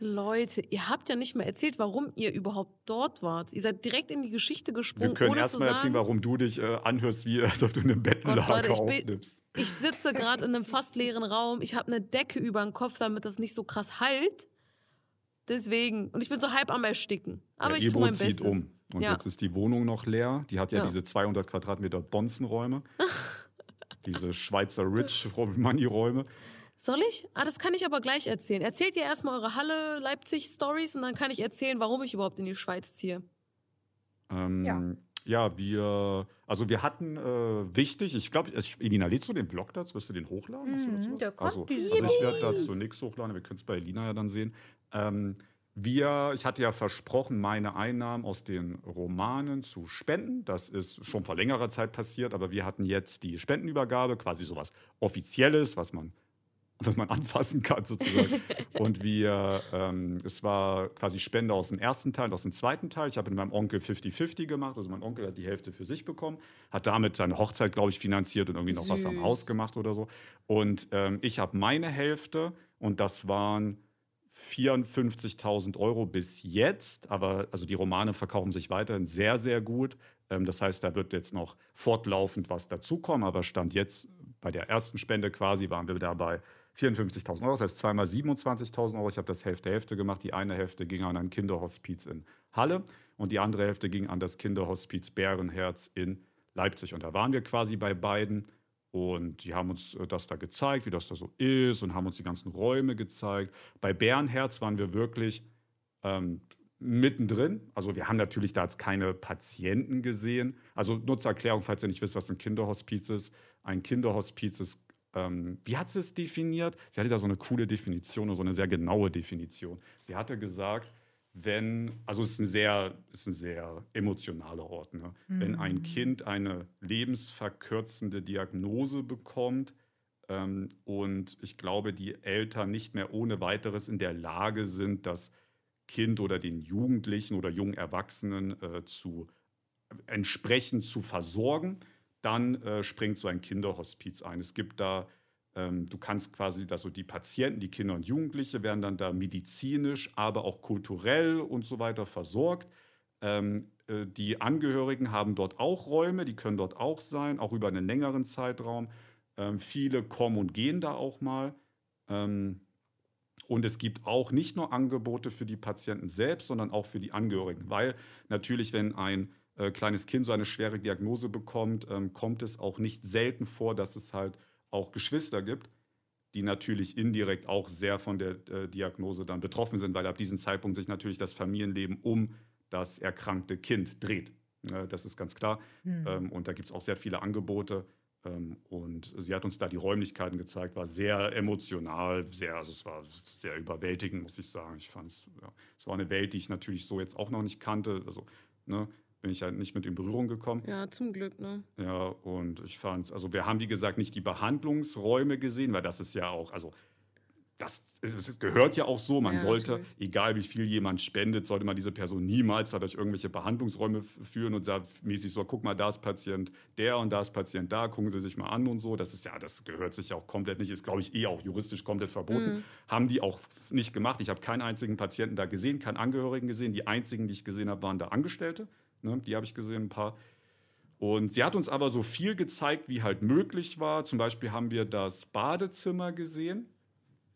[SPEAKER 3] Leute, ihr habt ja nicht mal erzählt, warum ihr überhaupt dort wart. Ihr seid direkt in die Geschichte gesprungen,
[SPEAKER 1] Wir können erstmal erzählen, warum du dich äh, anhörst, wie als ob du eine
[SPEAKER 3] Gott,
[SPEAKER 1] Bettenlage
[SPEAKER 3] Leute, ich bin,
[SPEAKER 1] aufnimmst.
[SPEAKER 3] ich sitze gerade in einem fast leeren Raum. Ich habe eine Decke über den Kopf, damit das nicht so krass halt. Deswegen. Und ich bin so halb am Ersticken. Aber
[SPEAKER 1] ja,
[SPEAKER 3] ich tue mein
[SPEAKER 1] zieht
[SPEAKER 3] Bestes.
[SPEAKER 1] um. Und
[SPEAKER 3] Ja.
[SPEAKER 1] jetzt ist die Wohnung noch leer. Die hat ja,
[SPEAKER 3] Ja.
[SPEAKER 1] diese 200 Quadratmeter Bonzenräume. diese Schweizer Rich Money Räume.
[SPEAKER 3] Soll ich? Ah, das kann ich aber gleich erzählen. Erzählt ihr erstmal eure Halle Leipzig Stories und dann kann ich erzählen, warum ich überhaupt in die Schweiz ziehe.
[SPEAKER 1] Ähm, ja.
[SPEAKER 2] Ja.
[SPEAKER 1] wir, also wir hatten äh, wichtig, ich glaube, Elina, lädst du den Blog dazu? Wirst du den hochladen? Du
[SPEAKER 2] Mhm,
[SPEAKER 1] dazu was?
[SPEAKER 2] der kommt
[SPEAKER 1] also,
[SPEAKER 2] dieses
[SPEAKER 1] also ich werde dazu nichts hochladen, wir können es bei Elina ja dann sehen. Ähm, wir, ich hatte ja versprochen, meine Einnahmen aus den Romanen zu spenden. Das ist schon vor längerer Zeit passiert, aber wir hatten jetzt die Spendenübergabe, quasi sowas Offizielles, was man was man anfassen kann sozusagen. und wir, ähm, es war quasi Spende aus dem ersten Teil und aus dem zweiten Teil. Ich habe mit meinem Onkel 50-50 gemacht. Also mein Onkel hat die Hälfte für sich bekommen, hat damit seine Hochzeit, glaube ich, finanziert und irgendwie noch was am
[SPEAKER 3] Süß.
[SPEAKER 1] Haus gemacht oder so. Und ähm, ich habe meine Hälfte und das waren 54.000 Euro bis jetzt. Aber also die Romane verkaufen sich weiterhin sehr, sehr gut. Ähm, das heißt, da wird jetzt noch fortlaufend was dazukommen. Aber Stand jetzt bei der ersten Spende quasi waren wir dabei 54.000 Euro, das heißt zweimal 27.000 Euro. Ich habe das Hälfte Hälfte gemacht. Die eine Hälfte ging an ein Kinderhospiz in Halle und die andere Hälfte ging an das Kinderhospiz Bärenherz in Leipzig. Und da waren wir quasi bei beiden und die haben uns äh, das da gezeigt, wie das da so ist und haben uns die ganzen Räume gezeigt. Bei Bärenherz waren wir wirklich ähm, mittendrin. Also wir haben natürlich da jetzt keine Patienten gesehen. Also nur zur Erklärung, falls ihr nicht wisst, was ein Kinderhospiz ist. Ein Kinderhospiz ist ähm, wie hat sie es definiert? Sie hatte da so eine coole Definition und so eine sehr genaue Definition. Sie hatte gesagt, wenn, also es ist ein sehr, es ist ein sehr emotionaler Ort, ne? wenn ein Kind eine lebensverkürzende Diagnose bekommt ähm, und ich glaube, die Eltern nicht mehr ohne weiteres in der Lage sind, das Kind oder den Jugendlichen oder jungen Erwachsenen äh, zu entsprechend zu versorgen, dann äh, springt so ein Kinderhospiz ein. Es gibt da, ähm, du kannst quasi, also die Patienten, die Kinder und Jugendliche werden dann da medizinisch, aber auch kulturell und so weiter versorgt. Ähm, äh, die Angehörigen haben dort auch Räume, die können dort auch sein, auch über einen längeren Zeitraum. Ähm, viele kommen und gehen da auch mal. Ähm, und es gibt auch nicht nur Angebote für die Patienten selbst, sondern auch für die Angehörigen. Weil natürlich, wenn ein äh, kleines Kind so eine schwere Diagnose bekommt, ähm, kommt es auch nicht selten vor, dass es halt auch Geschwister gibt, die natürlich indirekt auch sehr von der äh, Diagnose dann betroffen sind, weil ab diesem Zeitpunkt sich natürlich das Familienleben um das erkrankte Kind dreht. Äh, das ist ganz klar.
[SPEAKER 2] Hm.
[SPEAKER 1] Ähm, und da gibt es auch sehr viele Angebote. Ähm, und sie hat uns da die Räumlichkeiten gezeigt, war sehr emotional, sehr, also es war sehr überwältigend, muss ich sagen. Ich fand es, ja, es war eine Welt, die ich natürlich so jetzt auch noch nicht kannte. Also, ne, bin ich halt nicht mit in Berührung gekommen.
[SPEAKER 3] Ja, zum Glück, ne?
[SPEAKER 1] Ja, und ich fand also wir haben, wie gesagt, nicht die Behandlungsräume gesehen, weil das ist ja auch, also das, es gehört ja auch so, man
[SPEAKER 3] Ja,
[SPEAKER 1] sollte,
[SPEAKER 3] natürlich.
[SPEAKER 1] egal wie viel jemand spendet, sollte man diese Person niemals dadurch irgendwelche Behandlungsräume führen und sagen mäßig so, guck mal, da ist Patient der und da ist Patient da, gucken Sie sich mal an und so. Das ist ja, das gehört sich ja auch komplett nicht, ist glaube ich eh auch juristisch komplett verboten.
[SPEAKER 3] Mhm.
[SPEAKER 1] Haben die auch nicht gemacht. Ich habe keinen einzigen Patienten da gesehen, keinen Angehörigen gesehen. Die einzigen, die ich gesehen habe, waren da Angestellte. Ne? Die habe ich gesehen, ein paar. Und sie hat uns aber so viel gezeigt, wie halt möglich war. Zum Beispiel haben wir das Badezimmer gesehen.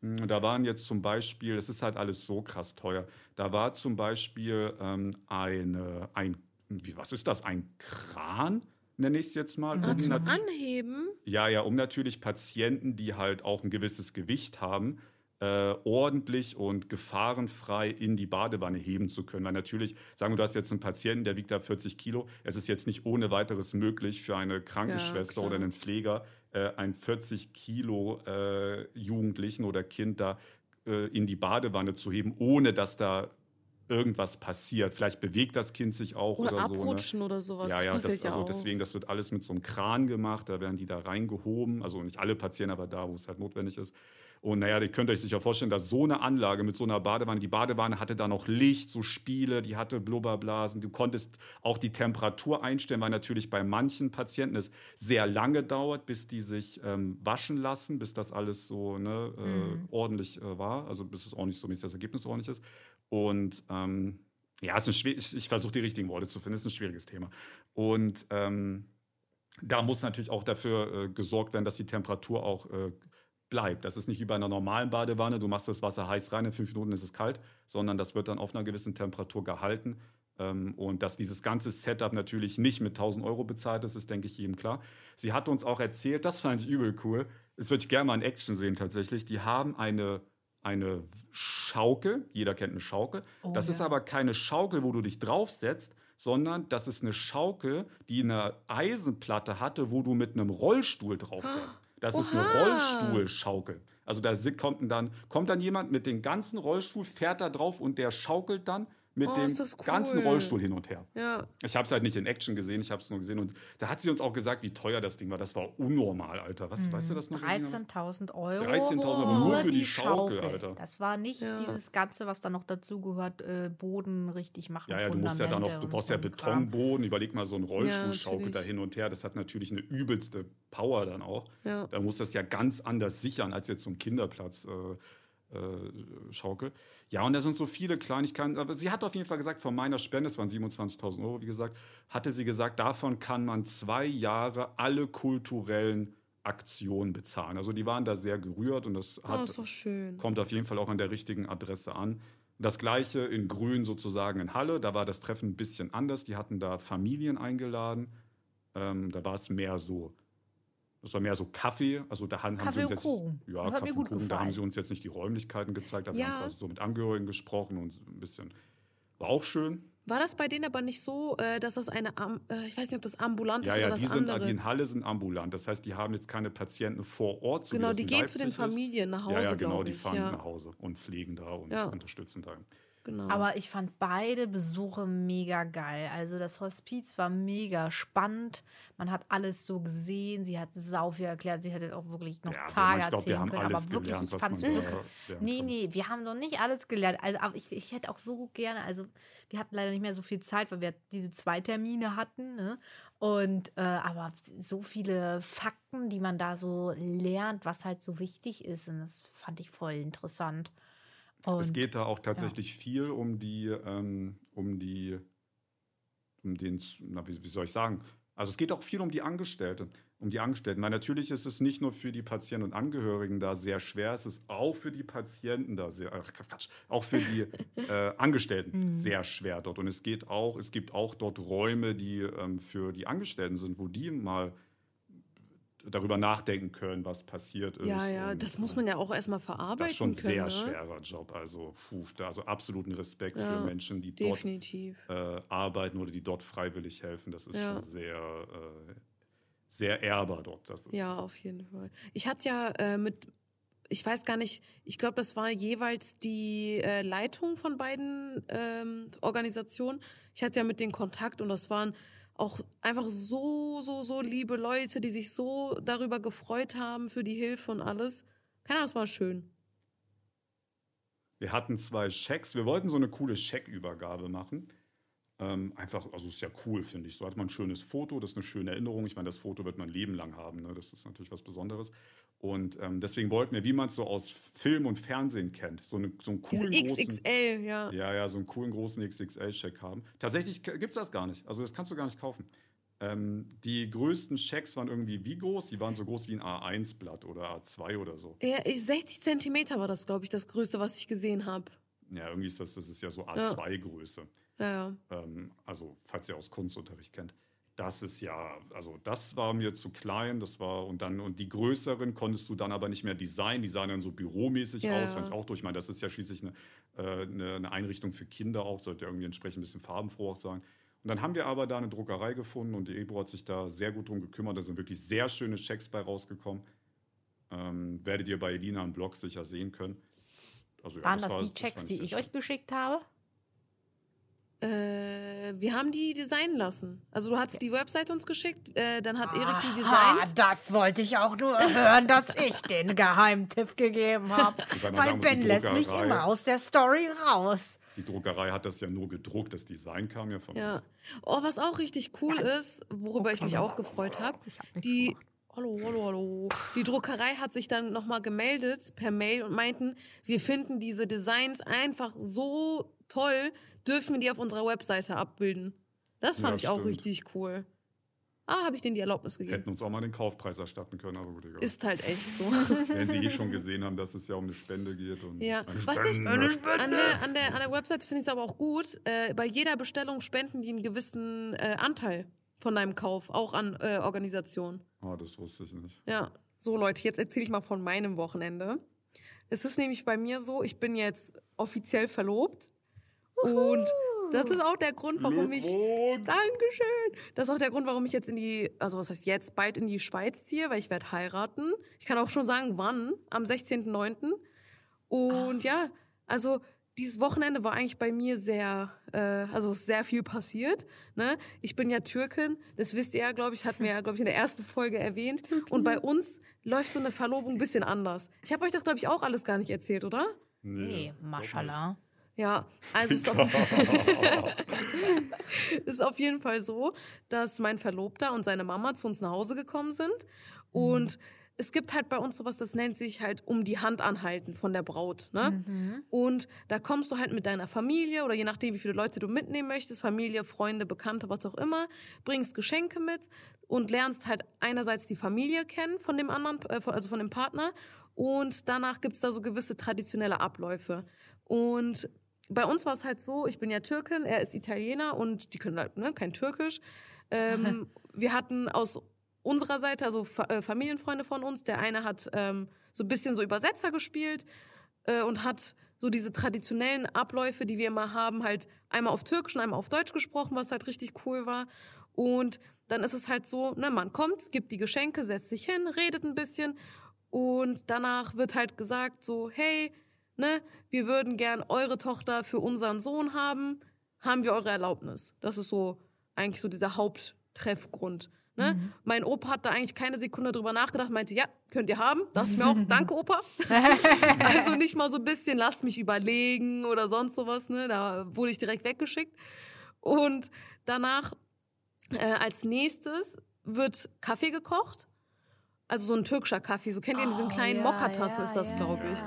[SPEAKER 1] Hm, Da waren jetzt zum Beispiel, das ist halt alles so krass teuer. Da war zum Beispiel ähm, eine, ein, wie, was ist das? Ein Kran, nenne ich es jetzt mal. Um
[SPEAKER 3] zum Anheben?
[SPEAKER 1] ja, ja, um natürlich Patienten, die halt auch ein gewisses Gewicht haben, äh, ordentlich und gefahrenfrei in die Badewanne heben zu können. Weil natürlich, sagen wir, du hast jetzt einen Patienten, der wiegt da 40 Kilo. Es ist jetzt nicht ohne weiteres möglich für eine Krankenschwester
[SPEAKER 3] klar.
[SPEAKER 1] oder einen Pfleger, äh, einen 40 Kilo äh, Jugendlichen oder Kind da äh, in die Badewanne zu heben, ohne dass da irgendwas passiert. Vielleicht bewegt das Kind sich auch
[SPEAKER 3] Oder,
[SPEAKER 1] oder, so. Ne?
[SPEAKER 3] abrutschen oder sowas.
[SPEAKER 1] Ja, ja,
[SPEAKER 3] das
[SPEAKER 1] das,
[SPEAKER 3] ja
[SPEAKER 1] also
[SPEAKER 3] auch.
[SPEAKER 1] deswegen, das wird alles mit so einem Kran gemacht, da werden die da reingehoben, also nicht alle Patienten, aber da, wo es halt notwendig ist. Und naja, ihr könnt euch sicher vorstellen, dass so eine Anlage mit so einer Badewanne, die Badewanne hatte da noch Licht, so Spiele, die hatte Blubberblasen, du konntest auch die Temperatur einstellen, weil natürlich bei manchen Patienten es sehr lange dauert, bis die sich ähm, waschen lassen, bis das alles so ne, äh,
[SPEAKER 2] Mhm.
[SPEAKER 1] ordentlich äh, war, also bis es ordentlich so, bis das Ergebnis ordentlich ist. Und ähm, ja, ist ein schwer, ich, ich versuche die richtigen Worte zu finden, es ist ein schwieriges Thema. Und ähm, da muss natürlich auch dafür äh, gesorgt werden, dass die Temperatur auch äh, bleibt. Das ist nicht wie bei einer normalen Badewanne, du machst das Wasser heiß rein, in fünf Minuten ist es kalt, sondern das wird dann auf einer gewissen Temperatur gehalten. Ähm, und dass dieses ganze Setup natürlich nicht mit 1000 Euro bezahlt ist, ist, denke ich, jedem klar. Sie hat uns auch erzählt, das fand ich übel cool, das würde ich gerne mal in Action sehen tatsächlich, die haben eine, eine Schaukel, jeder kennt eine Schaukel,
[SPEAKER 2] Oh,
[SPEAKER 1] das ist
[SPEAKER 2] ja.
[SPEAKER 1] aber keine Schaukel, wo du dich draufsetzt, sondern das ist eine Schaukel, die eine Eisenplatte hatte, wo du mit einem Rollstuhl drauf fährst. Das ist eine
[SPEAKER 3] Oha.
[SPEAKER 1] Rollstuhlschaukel. Also da kommt dann, kommt dann jemand mit dem ganzen Rollstuhl, fährt da drauf und der schaukelt dann mit
[SPEAKER 3] Oh,
[SPEAKER 1] dem
[SPEAKER 3] das
[SPEAKER 1] ganzen
[SPEAKER 3] cool.
[SPEAKER 1] Rollstuhl hin und her.
[SPEAKER 3] Ja.
[SPEAKER 1] Ich habe es halt nicht in Action gesehen, ich habe es nur gesehen. Und da hat sie uns auch gesagt, wie teuer das Ding war. Das war unnormal, Alter. Was, weißt du das noch? Elina?
[SPEAKER 2] 13.000 Euro.
[SPEAKER 1] 13.000 aber nur für die Schaukel, Alter.
[SPEAKER 2] Das war nicht
[SPEAKER 3] Ja.
[SPEAKER 2] dieses Ganze, was da noch dazugehört, äh, Boden richtig machen.
[SPEAKER 1] Ja, ja, du musst ja dann noch, du brauchst ja
[SPEAKER 2] Kram.
[SPEAKER 1] Betonboden. Überleg mal so ein Rollstuhlschaukel
[SPEAKER 3] natürlich.
[SPEAKER 1] da hin und her. Das hat natürlich eine übelste Power dann auch.
[SPEAKER 3] Ja.
[SPEAKER 1] Da muss das ja ganz anders sichern als jetzt so ein Kinderplatz. Äh, äh, Schaukel. Ja, und da sind so viele Kleinigkeiten. Aber sie hat auf jeden Fall gesagt, von meiner Spende, das waren 27.000 Euro, wie gesagt, hatte sie gesagt, davon kann man zwei Jahre alle kulturellen Aktionen bezahlen. Also die waren da sehr gerührt und das
[SPEAKER 3] Oh,
[SPEAKER 1] hat,
[SPEAKER 3] schön.
[SPEAKER 1] kommt auf jeden Fall auch an der richtigen Adresse an. Das gleiche in Grün sozusagen in Halle. Da war das Treffen ein bisschen anders. Die hatten da Familien eingeladen. Ähm, da war es mehr so, das war mehr so Kaffee. Also da haben, haben
[SPEAKER 2] Kaffee
[SPEAKER 1] sie uns
[SPEAKER 2] und
[SPEAKER 1] jetzt,
[SPEAKER 2] Kuchen.
[SPEAKER 1] Ja,
[SPEAKER 2] Das
[SPEAKER 1] Kaffee und Kuchen. Da haben sie uns jetzt nicht die Räumlichkeiten gezeigt, aber wir
[SPEAKER 3] Ja.
[SPEAKER 1] haben quasi so mit Angehörigen gesprochen und ein bisschen. War auch schön.
[SPEAKER 3] War das bei denen aber nicht so, äh, dass das eine, äh, ich weiß nicht, ob das ambulant
[SPEAKER 1] Ja,
[SPEAKER 3] ist
[SPEAKER 1] ja,
[SPEAKER 3] oder
[SPEAKER 1] die,
[SPEAKER 3] das
[SPEAKER 1] sind,
[SPEAKER 3] andere?
[SPEAKER 1] die in Halle sind ambulant. Das heißt, die haben jetzt keine Patienten vor Ort. So
[SPEAKER 3] genau,
[SPEAKER 1] das
[SPEAKER 3] die gehen zu den
[SPEAKER 1] Leipzig ist.
[SPEAKER 3] Familien nach Hause,
[SPEAKER 1] Ja, ja, genau, die fahren
[SPEAKER 3] ja,
[SPEAKER 1] nach Hause und pflegen da und
[SPEAKER 3] Ja.
[SPEAKER 1] unterstützen da.
[SPEAKER 3] Genau.
[SPEAKER 2] Aber ich fand beide Besuche mega geil. Also das Hospiz war mega spannend. Man hat alles so gesehen. Sie hat sau viel erklärt. Sie hätte auch wirklich noch
[SPEAKER 1] Ja,
[SPEAKER 2] Tage
[SPEAKER 1] ich glaube, wir
[SPEAKER 2] erzählen
[SPEAKER 1] haben
[SPEAKER 2] können.
[SPEAKER 1] alles
[SPEAKER 2] Aber wirklich,
[SPEAKER 1] gelernt,
[SPEAKER 2] ich fand es wirklich. Nee,
[SPEAKER 1] kann.
[SPEAKER 2] nee, wir haben noch nicht alles gelernt. Also, aber ich, ich hätte auch so gerne, also wir hatten leider nicht mehr so viel Zeit, weil wir diese zwei Termine hatten. Ne? Und äh, aber so viele Fakten, die man da so lernt, was halt so wichtig ist. Und das fand ich voll interessant. Und
[SPEAKER 1] Es geht da auch tatsächlich viel um die, ähm, um die, um den, na, wie, wie soll ich sagen? Also es geht auch viel um die Angestellten, um die Angestellten. Weil natürlich ist es nicht nur für die Patienten und Angehörigen da sehr schwer, es ist auch für die Patienten da sehr, ach, Quatsch, auch für die äh, Angestellten sehr schwer dort. Und es geht auch, es gibt auch dort Räume, die ähm, für die Angestellten sind, wo die mal darüber nachdenken können, was passiert ist.
[SPEAKER 3] ja, ja,
[SPEAKER 1] und,
[SPEAKER 3] das muss man ja auch erstmal verarbeiten
[SPEAKER 1] das ist schon ein sehr
[SPEAKER 3] ne?
[SPEAKER 1] schwerer Job. Also, puh, also absoluten Respekt
[SPEAKER 3] Ja,
[SPEAKER 1] für Menschen, die dort äh, arbeiten oder die dort freiwillig helfen. Das ist
[SPEAKER 3] Ja.
[SPEAKER 1] schon sehr, äh, sehr ehrbar dort. Das ist,
[SPEAKER 3] Ja, auf jeden Fall. Ich hatte ja äh, mit, ich weiß gar nicht, ich glaube, das war jeweils die äh, Leitung von beiden ähm, Organisationen. Ich hatte ja mit denen Kontakt und das waren auch einfach so, so, so liebe Leute, die sich so darüber gefreut haben für die Hilfe und alles. Keine Ahnung, es war schön.
[SPEAKER 1] Wir hatten zwei Schecks. Wir wollten so eine coole Scheckübergabe machen. Ähm, einfach, also ist ja cool, finde ich. So hat man ein schönes Foto, das ist eine schöne Erinnerung. Ich meine, das Foto wird man ein Leben lang haben. Ne? Das ist natürlich was Besonderes. Und ähm, deswegen wollten wir, wie man es so aus Film und Fernsehen kennt, so, eine, so einen
[SPEAKER 3] Diese
[SPEAKER 1] coolen großen,
[SPEAKER 3] XXL, ja.
[SPEAKER 1] Ja, ja, so einen coolen großen XXL-Check haben. Tatsächlich gibt es das gar nicht. Also das kannst du gar nicht kaufen. Ähm, die größten Checks waren irgendwie wie groß? Die waren so groß wie ein A1-Blatt oder A2 oder so.
[SPEAKER 3] ja. 60 Zentimeter war das, glaube ich, das Größte, was ich gesehen habe.
[SPEAKER 1] Ja, irgendwie ist das, das ist ja so A2-Größe.
[SPEAKER 3] Ja, ja.
[SPEAKER 1] Ähm, also, falls ihr aus Kunstunterricht kennt. Das ist ja, also das war mir zu klein, das war, und dann, und die größeren konntest du dann aber nicht mehr designen, die sahen dann so büromäßig
[SPEAKER 3] Ja,
[SPEAKER 1] aus, fand ich auch durch. Ich meine, das ist ja schließlich eine, äh, eine, Einrichtung für Kinder auch, sollte irgendwie entsprechend ein bisschen farbenfroh auch sein. Und dann haben wir aber da eine Druckerei gefunden und die Ebro hat sich da sehr gut drum gekümmert. Da sind wirklich sehr schöne Checks bei rausgekommen. Ähm, werdet ihr bei Elina im Blog sicher sehen können. Also, ja,
[SPEAKER 2] waren das,
[SPEAKER 1] war-
[SPEAKER 2] die Checks,
[SPEAKER 1] fand
[SPEAKER 2] die ich
[SPEAKER 1] schön.
[SPEAKER 2] euch geschickt habe?
[SPEAKER 3] Äh, wir haben die designen lassen. Also du hast die Website uns geschickt, äh, dann hat Erik die designt.
[SPEAKER 2] das wollte ich auch nur hören, dass ich den Geheimtipp gegeben habe. Weil Ben lässt mich immer aus der Story raus.
[SPEAKER 1] Die Druckerei hat das ja nur gedruckt, das Design kam ja von
[SPEAKER 3] Ja.
[SPEAKER 1] uns.
[SPEAKER 3] Oh, was auch richtig cool ist, worüber ich mich auch gefreut habe, die Hallo, hallo, hallo. Die Druckerei hat sich dann nochmal gemeldet per Mail und meinten, wir finden diese Designs einfach so toll, dürfen wir die auf unserer Webseite abbilden. Das fand
[SPEAKER 1] Ja,
[SPEAKER 3] ich auch
[SPEAKER 1] stimmt.
[SPEAKER 3] richtig cool. ah, habe ich denen die Erlaubnis gegeben.
[SPEAKER 1] Hätten uns auch mal den Kaufpreis erstatten können, aber gut, egal.
[SPEAKER 3] Ist halt echt so.
[SPEAKER 1] Wenn sie eh schon gesehen haben, dass es ja um eine Spende geht. Und
[SPEAKER 3] Ja,
[SPEAKER 1] eine
[SPEAKER 3] was ich
[SPEAKER 1] Spende.
[SPEAKER 3] an der, an der, an der Website finde ich es aber auch gut. Äh, bei jeder Bestellung spenden die einen gewissen äh, Anteil von deinem Kauf, auch an äh, Organisationen.
[SPEAKER 1] Ah, das wusste ich nicht.
[SPEAKER 3] Ja, so Leute, jetzt erzähle ich mal von meinem Wochenende. Es ist nämlich bei mir so, ich bin jetzt offiziell verlobt und das ist auch der Grund, warum ich. Dankeschön. Das ist auch der Grund, warum ich jetzt in die, also was heißt jetzt, bald in die Schweiz ziehe, weil ich werde heiraten. Ich kann auch schon sagen, wann, am 16.09. Und ja, also dieses Wochenende war eigentlich bei mir sehr, äh, also ist sehr viel passiert. Ne? Ich bin ja Türkin, das wisst ihr ja, glaube ich, hatten wir ja, glaube ich, in der ersten Folge erwähnt. Und bei uns läuft so eine Verlobung ein bisschen anders. Ich habe euch das, glaube ich, auch alles gar nicht erzählt, oder?
[SPEAKER 2] Nee, Maschallah.
[SPEAKER 3] Ja, also es ist auf, ist auf jeden Fall so, dass mein Verlobter und seine Mama zu uns nach Hause gekommen sind. Und es gibt halt bei uns sowas, das nennt sich halt um die Hand anhalten von der Braut. Ne? Und da kommst du halt mit deiner Familie oder je nachdem, wie viele Leute du mitnehmen möchtest, Familie, Freunde, Bekannte, was auch immer, bringst Geschenke mit und lernst halt einerseits die Familie kennen von dem anderen, äh, also von dem Partner. Und danach gibt's da so gewisse traditionelle Abläufe. Und bei uns war es halt so, ich bin ja Türkin, er ist Italiener und die können halt ne, kein Türkisch. Ähm, wir hatten aus unserer Seite, also Fa äh, Familienfreunde von uns, der eine hat ähm, so ein bisschen so Übersetzer gespielt äh, und hat so diese traditionellen Abläufe, die wir immer haben, halt einmal auf Türkisch und einmal auf Deutsch gesprochen, was halt richtig cool war. Und dann ist es halt so, ne, man kommt, gibt die Geschenke, setzt sich hin, redet ein bisschen und danach wird halt gesagt so, hey, ne, wir würden gern eure Tochter für unseren Sohn haben, haben wir eure Erlaubnis? Das ist so eigentlich so dieser Haupttreffgrund. Ne? Mein Opa hat da eigentlich keine Sekunde drüber nachgedacht, meinte, ja, könnt ihr haben. Dachte ich mir auch, danke Opa. also nicht mal so ein bisschen, lasst mich überlegen oder sonst sowas. Ne? Da wurde ich direkt weggeschickt. Und danach, äh, als nächstes, wird Kaffee gekocht. Also so ein türkischer Kaffee. So kennt ihr in diesen
[SPEAKER 2] Oh,
[SPEAKER 3] kleinen
[SPEAKER 2] ja,
[SPEAKER 3] Mokka-Tassen
[SPEAKER 2] ja,
[SPEAKER 3] ist das,
[SPEAKER 2] ja,
[SPEAKER 3] glaube ich.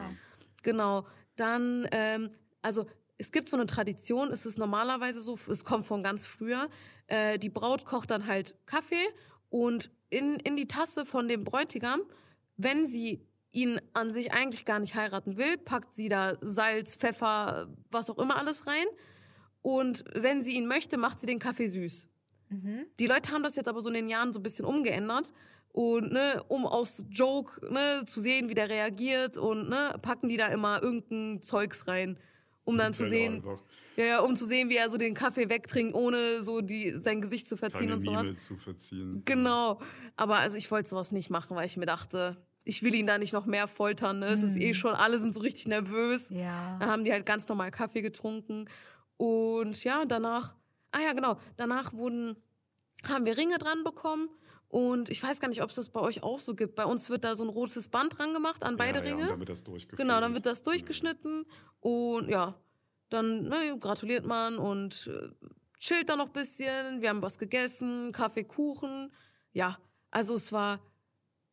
[SPEAKER 3] Genau. Dann, ähm, also es gibt so eine Tradition, es ist normalerweise so, es kommt von ganz früher. Äh, die Braut kocht dann halt Kaffee und in, in die Tasse von dem Bräutigam, wenn sie ihn an sich eigentlich gar nicht heiraten will, packt sie da Salz, Pfeffer, was auch immer alles rein. Und wenn sie ihn möchte, macht sie den Kaffee süß. Die Leute haben das jetzt aber so in den Jahren so ein bisschen umgeändert. Und ne, um aus Joke ne, zu sehen, wie der reagiert und ne, packen die da immer irgendein Zeugs rein, um dann zu sehen, ja, ja, um zu sehen, wie er so den Kaffee wegtrinkt, ohne so die sein Gesicht zu verziehen
[SPEAKER 1] Keine
[SPEAKER 3] und sowas.
[SPEAKER 1] Miene zu verziehen.
[SPEAKER 3] Genau. Aber also ich wollte sowas nicht machen, weil ich mir dachte, ich will ihn da nicht noch mehr foltern. Ne? Es ist eh schon, alle sind so richtig nervös.
[SPEAKER 2] Ja.
[SPEAKER 3] Dann haben die halt ganz normal Kaffee getrunken. Und ja, danach, ah ja, genau, danach wurden, haben wir Ringe dran bekommen. Und ich weiß gar nicht, ob es das bei euch auch so gibt. Bei uns wird da so ein rotes Band dran gemacht an beide
[SPEAKER 1] ja, Ja,
[SPEAKER 3] Ringe.
[SPEAKER 1] und dann wird das durchgeführt.
[SPEAKER 3] Genau, dann wird das durchgeschnitten und ja, dann ne, gratuliert man und äh, chillt dann noch ein bisschen. Wir haben was gegessen, Kaffee, Kuchen. Ja, also es war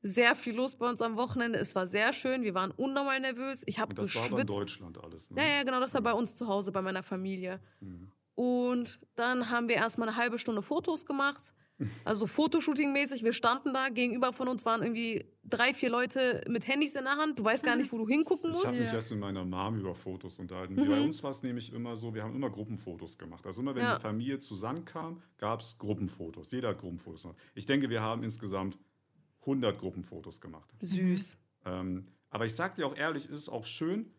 [SPEAKER 3] sehr viel los bei uns am Wochenende. Es war sehr schön. Wir waren unnormal nervös. Ich habe
[SPEAKER 1] Und das war in
[SPEAKER 3] geschwitzt.
[SPEAKER 1] Deutschland alles. Ne?
[SPEAKER 3] Ja, ja, genau, das war bei uns zu Hause, bei meiner Familie. Und dann haben wir erstmal eine halbe Stunde Fotos gemacht. Also Fotoshooting-mäßig. Wir standen da, gegenüber von uns waren irgendwie drei, vier Leute mit Handys in der Hand. Du weißt gar nicht, wo du hingucken
[SPEAKER 1] Ich
[SPEAKER 3] musst.
[SPEAKER 1] habe mich erst mit meiner Mom über Fotos unterhalten. Bei uns war es nämlich immer so, wir haben immer Gruppenfotos gemacht. Also immer wenn
[SPEAKER 3] Ja.
[SPEAKER 1] die Familie zusammenkam, gab es Gruppenfotos. Jeder hat Gruppenfotos gemacht. Ich denke, wir haben insgesamt 100 Gruppenfotos gemacht.
[SPEAKER 3] Süß.
[SPEAKER 1] Ähm, aber ich sag dir auch ehrlich, ist auch schön,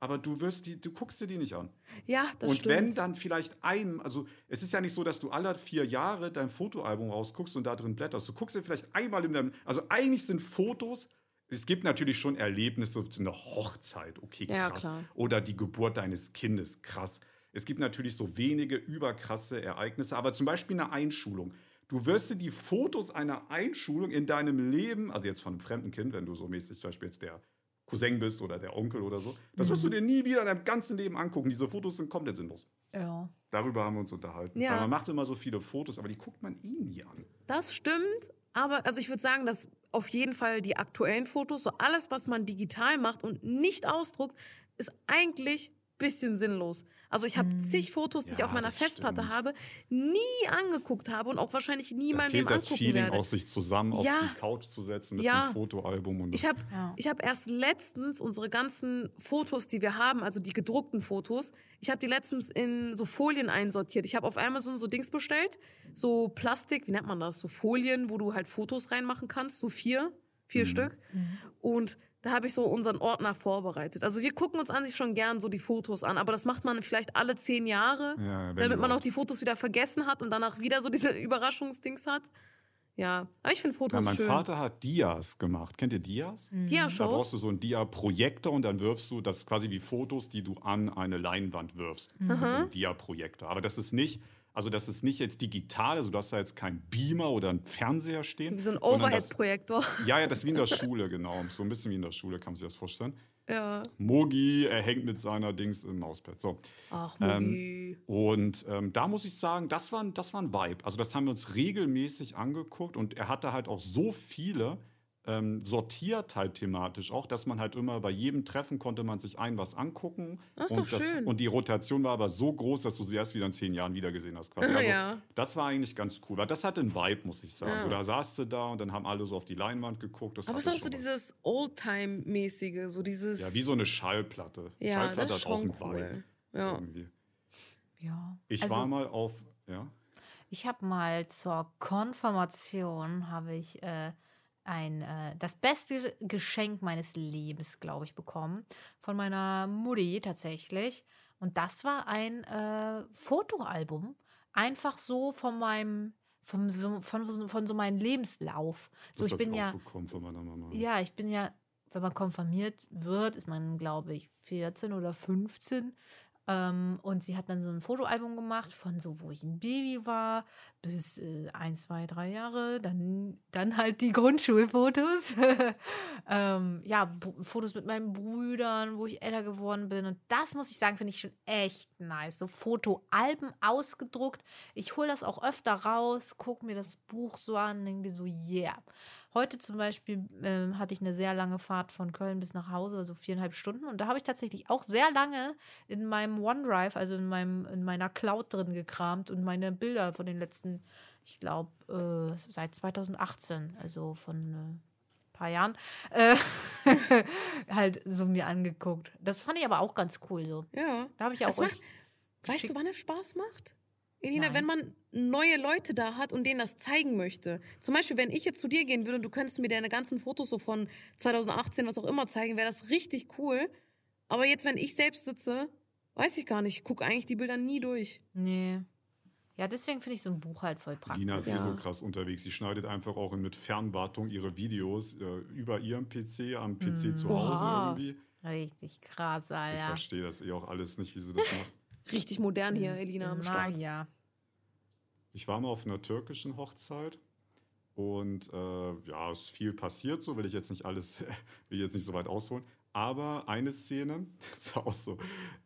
[SPEAKER 1] aber du wirst die, du guckst dir die nicht an.
[SPEAKER 3] Ja, das
[SPEAKER 1] und
[SPEAKER 3] stimmt.
[SPEAKER 1] wenn dann vielleicht ein, also es ist ja nicht so, dass du alle vier Jahre dein Fotoalbum rausguckst und da drin blätterst. Du guckst dir vielleicht einmal in deinem, also eigentlich sind Fotos, es gibt natürlich schon Erlebnisse, so eine Hochzeit, okay,
[SPEAKER 3] Ja,
[SPEAKER 1] krass.
[SPEAKER 3] klar.
[SPEAKER 1] Oder die Geburt deines Kindes, krass. Es gibt natürlich so wenige überkrasse Ereignisse, aber zum Beispiel eine Einschulung. Du wirst dir die Fotos einer Einschulung in deinem Leben, also jetzt von einem fremden Kind, wenn du so mäßig zum Beispiel jetzt der Cousin bist oder der Onkel oder so, das wirst du
[SPEAKER 3] Mhm.
[SPEAKER 1] dir nie wieder in deinem ganzen Leben angucken. Diese Fotos sind komplett sinnlos.
[SPEAKER 2] Ja.
[SPEAKER 1] Darüber haben wir uns unterhalten.
[SPEAKER 3] Ja.
[SPEAKER 1] Weil man macht immer so viele Fotos, aber die guckt man eh nie an.
[SPEAKER 3] Das stimmt, aber also ich würde sagen, dass auf jeden Fall die aktuellen Fotos, so alles, was man digital macht und nicht ausdruckt, ist eigentlich bisschen sinnlos. Also ich habe
[SPEAKER 2] Mhm.
[SPEAKER 3] zig Fotos, die ich
[SPEAKER 1] Ja,
[SPEAKER 3] auf meiner Festplatte
[SPEAKER 1] stimmt.
[SPEAKER 3] habe, nie angeguckt habe und auch wahrscheinlich nie
[SPEAKER 1] Da
[SPEAKER 3] mal
[SPEAKER 1] fehlt das
[SPEAKER 3] angucken
[SPEAKER 1] Feeling,
[SPEAKER 3] werde.
[SPEAKER 1] auch sich zusammen auf
[SPEAKER 3] Ja.
[SPEAKER 1] die Couch zu setzen mit
[SPEAKER 3] Ja.
[SPEAKER 1] einem Fotoalbum. Und
[SPEAKER 3] Ich habe
[SPEAKER 2] Ja.
[SPEAKER 3] ich hab erst letztens unsere ganzen Fotos, die wir haben, also die gedruckten Fotos, ich habe die letztens in so Folien einsortiert. Ich habe auf Amazon so Dings bestellt, so Plastik, wie nennt man das? So Folien, wo du halt Fotos reinmachen kannst, so vier, vier
[SPEAKER 1] Mhm.
[SPEAKER 3] Stück. Und da habe ich so unseren Ordner vorbereitet. Also wir gucken uns an sich schon gern so die Fotos an, aber das macht man vielleicht alle zehn Jahre,
[SPEAKER 1] Ja,
[SPEAKER 3] damit man auch die Fotos wieder vergessen hat und danach wieder so diese Überraschungsdings hat. Ja, aber ich finde
[SPEAKER 1] Ja,
[SPEAKER 3] Fotos
[SPEAKER 1] mein
[SPEAKER 3] schön.
[SPEAKER 1] Vater hat Dias gemacht. Kennt ihr Dias? Da
[SPEAKER 3] Dia-Shows.
[SPEAKER 1] brauchst du so einen Dia-Projektor und dann wirfst du, das ist quasi wie Fotos, die du an eine Leinwand wirfst. Mit so einem Dia-Projektor. Aber das ist nicht, also das ist nicht jetzt digital, also du hast da jetzt keinen Beamer oder einen Fernseher stehen.
[SPEAKER 3] Wie so ein Overhead-Projektor.
[SPEAKER 1] Ja, ja, das ist wie in der Schule, genau. So ein bisschen wie in der Schule, kann man sich das vorstellen.
[SPEAKER 3] Ja.
[SPEAKER 1] Mogi, er hängt mit seiner Dings im Mauspad. So.
[SPEAKER 3] Ach,
[SPEAKER 1] Ähm,
[SPEAKER 3] Mugi.
[SPEAKER 1] Und ähm, da muss ich sagen, das war, das war ein Vibe. Also das haben wir uns regelmäßig angeguckt und er hatte halt auch so viele ähm, sortiert halt thematisch auch, dass man halt immer bei jedem Treffen konnte man sich ein was angucken.
[SPEAKER 3] Das ist
[SPEAKER 1] und,
[SPEAKER 3] doch schön.
[SPEAKER 1] und die Rotation war aber so groß, dass du sie erst wieder in zehn Jahren wiedergesehen hast. Quasi. Also,
[SPEAKER 3] Ja.
[SPEAKER 1] Das war eigentlich ganz cool, weil das hatte einen Vibe, muss ich sagen.
[SPEAKER 3] Ja.
[SPEAKER 1] So, da saßt du da und dann haben alle so auf die Leinwand geguckt. Das
[SPEAKER 3] Aber es ist auch so
[SPEAKER 1] was.
[SPEAKER 3] dieses Oldtime-mäßige, so dieses.
[SPEAKER 1] Ja, wie so eine Schallplatte.
[SPEAKER 3] Ja,
[SPEAKER 1] Schallplatte
[SPEAKER 3] das ist
[SPEAKER 1] hat auch
[SPEAKER 3] schon
[SPEAKER 1] einen
[SPEAKER 3] cool.
[SPEAKER 1] Vibe.
[SPEAKER 3] Ja.
[SPEAKER 1] Irgendwie.
[SPEAKER 2] Ja.
[SPEAKER 1] Ich
[SPEAKER 2] also,
[SPEAKER 1] war mal auf, ja.
[SPEAKER 2] Ich habe mal zur Konfirmation habe ich äh, ein äh, das beste Geschenk meines Lebens, glaube ich, bekommen von meiner Mutti tatsächlich. Und das war ein äh, Fotoalbum, einfach so von meinem vom, so, von, von, so meinem Lebenslauf. So,
[SPEAKER 1] Das
[SPEAKER 2] ich bin
[SPEAKER 1] auch
[SPEAKER 2] ja
[SPEAKER 1] bekommen von meiner Mama.
[SPEAKER 2] ja, ich bin ja, wenn man konfirmiert wird, ist man, glaube ich, 14 oder 15. Ähm, und sie hat dann so ein Fotoalbum gemacht von so, wo ich ein Baby war, bis äh, ein, zwei, drei Jahre. Dann, dann halt die Grundschulfotos. ähm, ja, B Fotos mit meinen Brüdern, wo ich älter geworden bin. Und das muss ich sagen, finde ich schon echt nice. So Fotoalben ausgedruckt. Ich hole das auch öfter raus, gucke mir das Buch so an, denke so, yeah. Heute zum Beispiel ähm, hatte ich eine sehr lange Fahrt von Köln bis nach Hause, also viereinhalb Stunden. Und da habe ich tatsächlich auch sehr lange in meinem OneDrive, also in, meinem, in meiner Cloud drin gekramt und meine Bilder von den letzten, ich glaube, äh, seit 2018, also von äh, paar Jahren, äh, halt so mir angeguckt. Das fand ich aber auch ganz cool so.
[SPEAKER 3] Ja.
[SPEAKER 2] Da habe ich auch
[SPEAKER 3] macht, weißt du, wann es Spaß macht? Elina,
[SPEAKER 2] Nein.
[SPEAKER 3] wenn man neue Leute da hat und denen das zeigen möchte. Zum Beispiel, wenn ich jetzt zu dir gehen würde und du könntest mir deine ganzen Fotos so von 2018, was auch immer zeigen, wäre das richtig cool. Aber jetzt, wenn ich selbst sitze, weiß ich gar nicht. Ich gucke eigentlich die Bilder nie durch.
[SPEAKER 2] Nee. Ja, deswegen finde ich so ein Buch halt voll praktisch.
[SPEAKER 1] Lina ist eh
[SPEAKER 3] Ja.
[SPEAKER 1] so krass unterwegs. Sie schneidet einfach auch mit Fernwartung ihre Videos äh, über ihren PC am PC zu Hause
[SPEAKER 3] Oha.
[SPEAKER 1] irgendwie.
[SPEAKER 2] Richtig krass,
[SPEAKER 1] Ich
[SPEAKER 2] Alter.
[SPEAKER 1] verstehe das eh auch alles nicht, wie sie das macht.
[SPEAKER 3] Richtig modern hier, Elina, am Start.
[SPEAKER 2] ja.
[SPEAKER 1] Ich war mal auf einer türkischen Hochzeit und äh, ja, es ist viel passiert, so will ich jetzt nicht alles, will ich jetzt nicht so weit ausholen. Aber eine Szene, das ist auch so.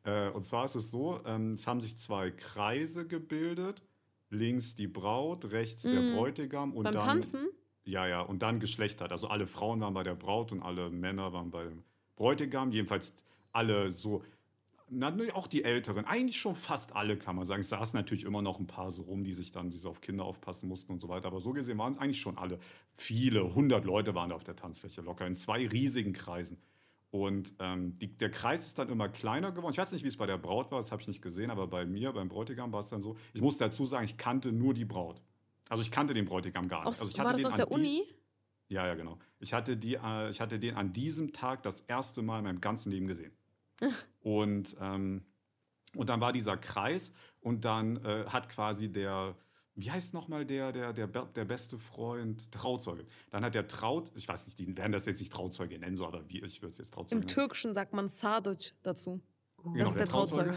[SPEAKER 1] Äh, und zwar ist es so: ähm, Es haben sich zwei Kreise gebildet. Links die Braut, rechts der
[SPEAKER 3] Mhm.
[SPEAKER 1] Bräutigam und
[SPEAKER 3] Beim
[SPEAKER 1] dann
[SPEAKER 3] Tanzen?
[SPEAKER 1] Ja, ja, und dann geschlechtert. Also alle Frauen waren bei der Braut und alle Männer waren bei dem Bräutigam. Jedenfalls alle so, na, nee, auch die Älteren. Eigentlich schon fast alle, kann man sagen. Es saßen natürlich immer noch ein paar so rum, die sich dann die so auf Kinder aufpassen mussten und so weiter. Aber so gesehen waren es eigentlich schon alle. Viele, hundert Leute waren da auf der Tanzfläche locker, in zwei riesigen Kreisen. Und ähm, die, der Kreis ist dann immer kleiner geworden. Ich weiß nicht, wie es bei der Braut war, das habe ich nicht gesehen, aber bei mir, beim Bräutigam, war es dann so. Ich muss dazu sagen, ich kannte nur die Braut. Also ich kannte den Bräutigam gar nicht.
[SPEAKER 3] Aus,
[SPEAKER 1] also ich
[SPEAKER 3] war das aus der
[SPEAKER 1] die-
[SPEAKER 3] Uni?
[SPEAKER 1] ja, ja, genau. Ich hatte, die, äh, ich hatte den an diesem Tag das erste Mal in meinem ganzen Leben gesehen. und, ähm, und dann war dieser Kreis und dann äh, hat quasi der, wie heißt nochmal der, der, der, der beste Freund, Trauzeuge. Dann hat der Traut, ich weiß nicht, die werden das jetzt nicht Trauzeuge nennen, so, aber wie, ich würde es jetzt Trauzeuge
[SPEAKER 3] Im
[SPEAKER 1] nennen.
[SPEAKER 3] Türkischen sagt man Sadıç dazu.
[SPEAKER 1] Genau,
[SPEAKER 3] das ist
[SPEAKER 1] der
[SPEAKER 3] der Trauzeuge.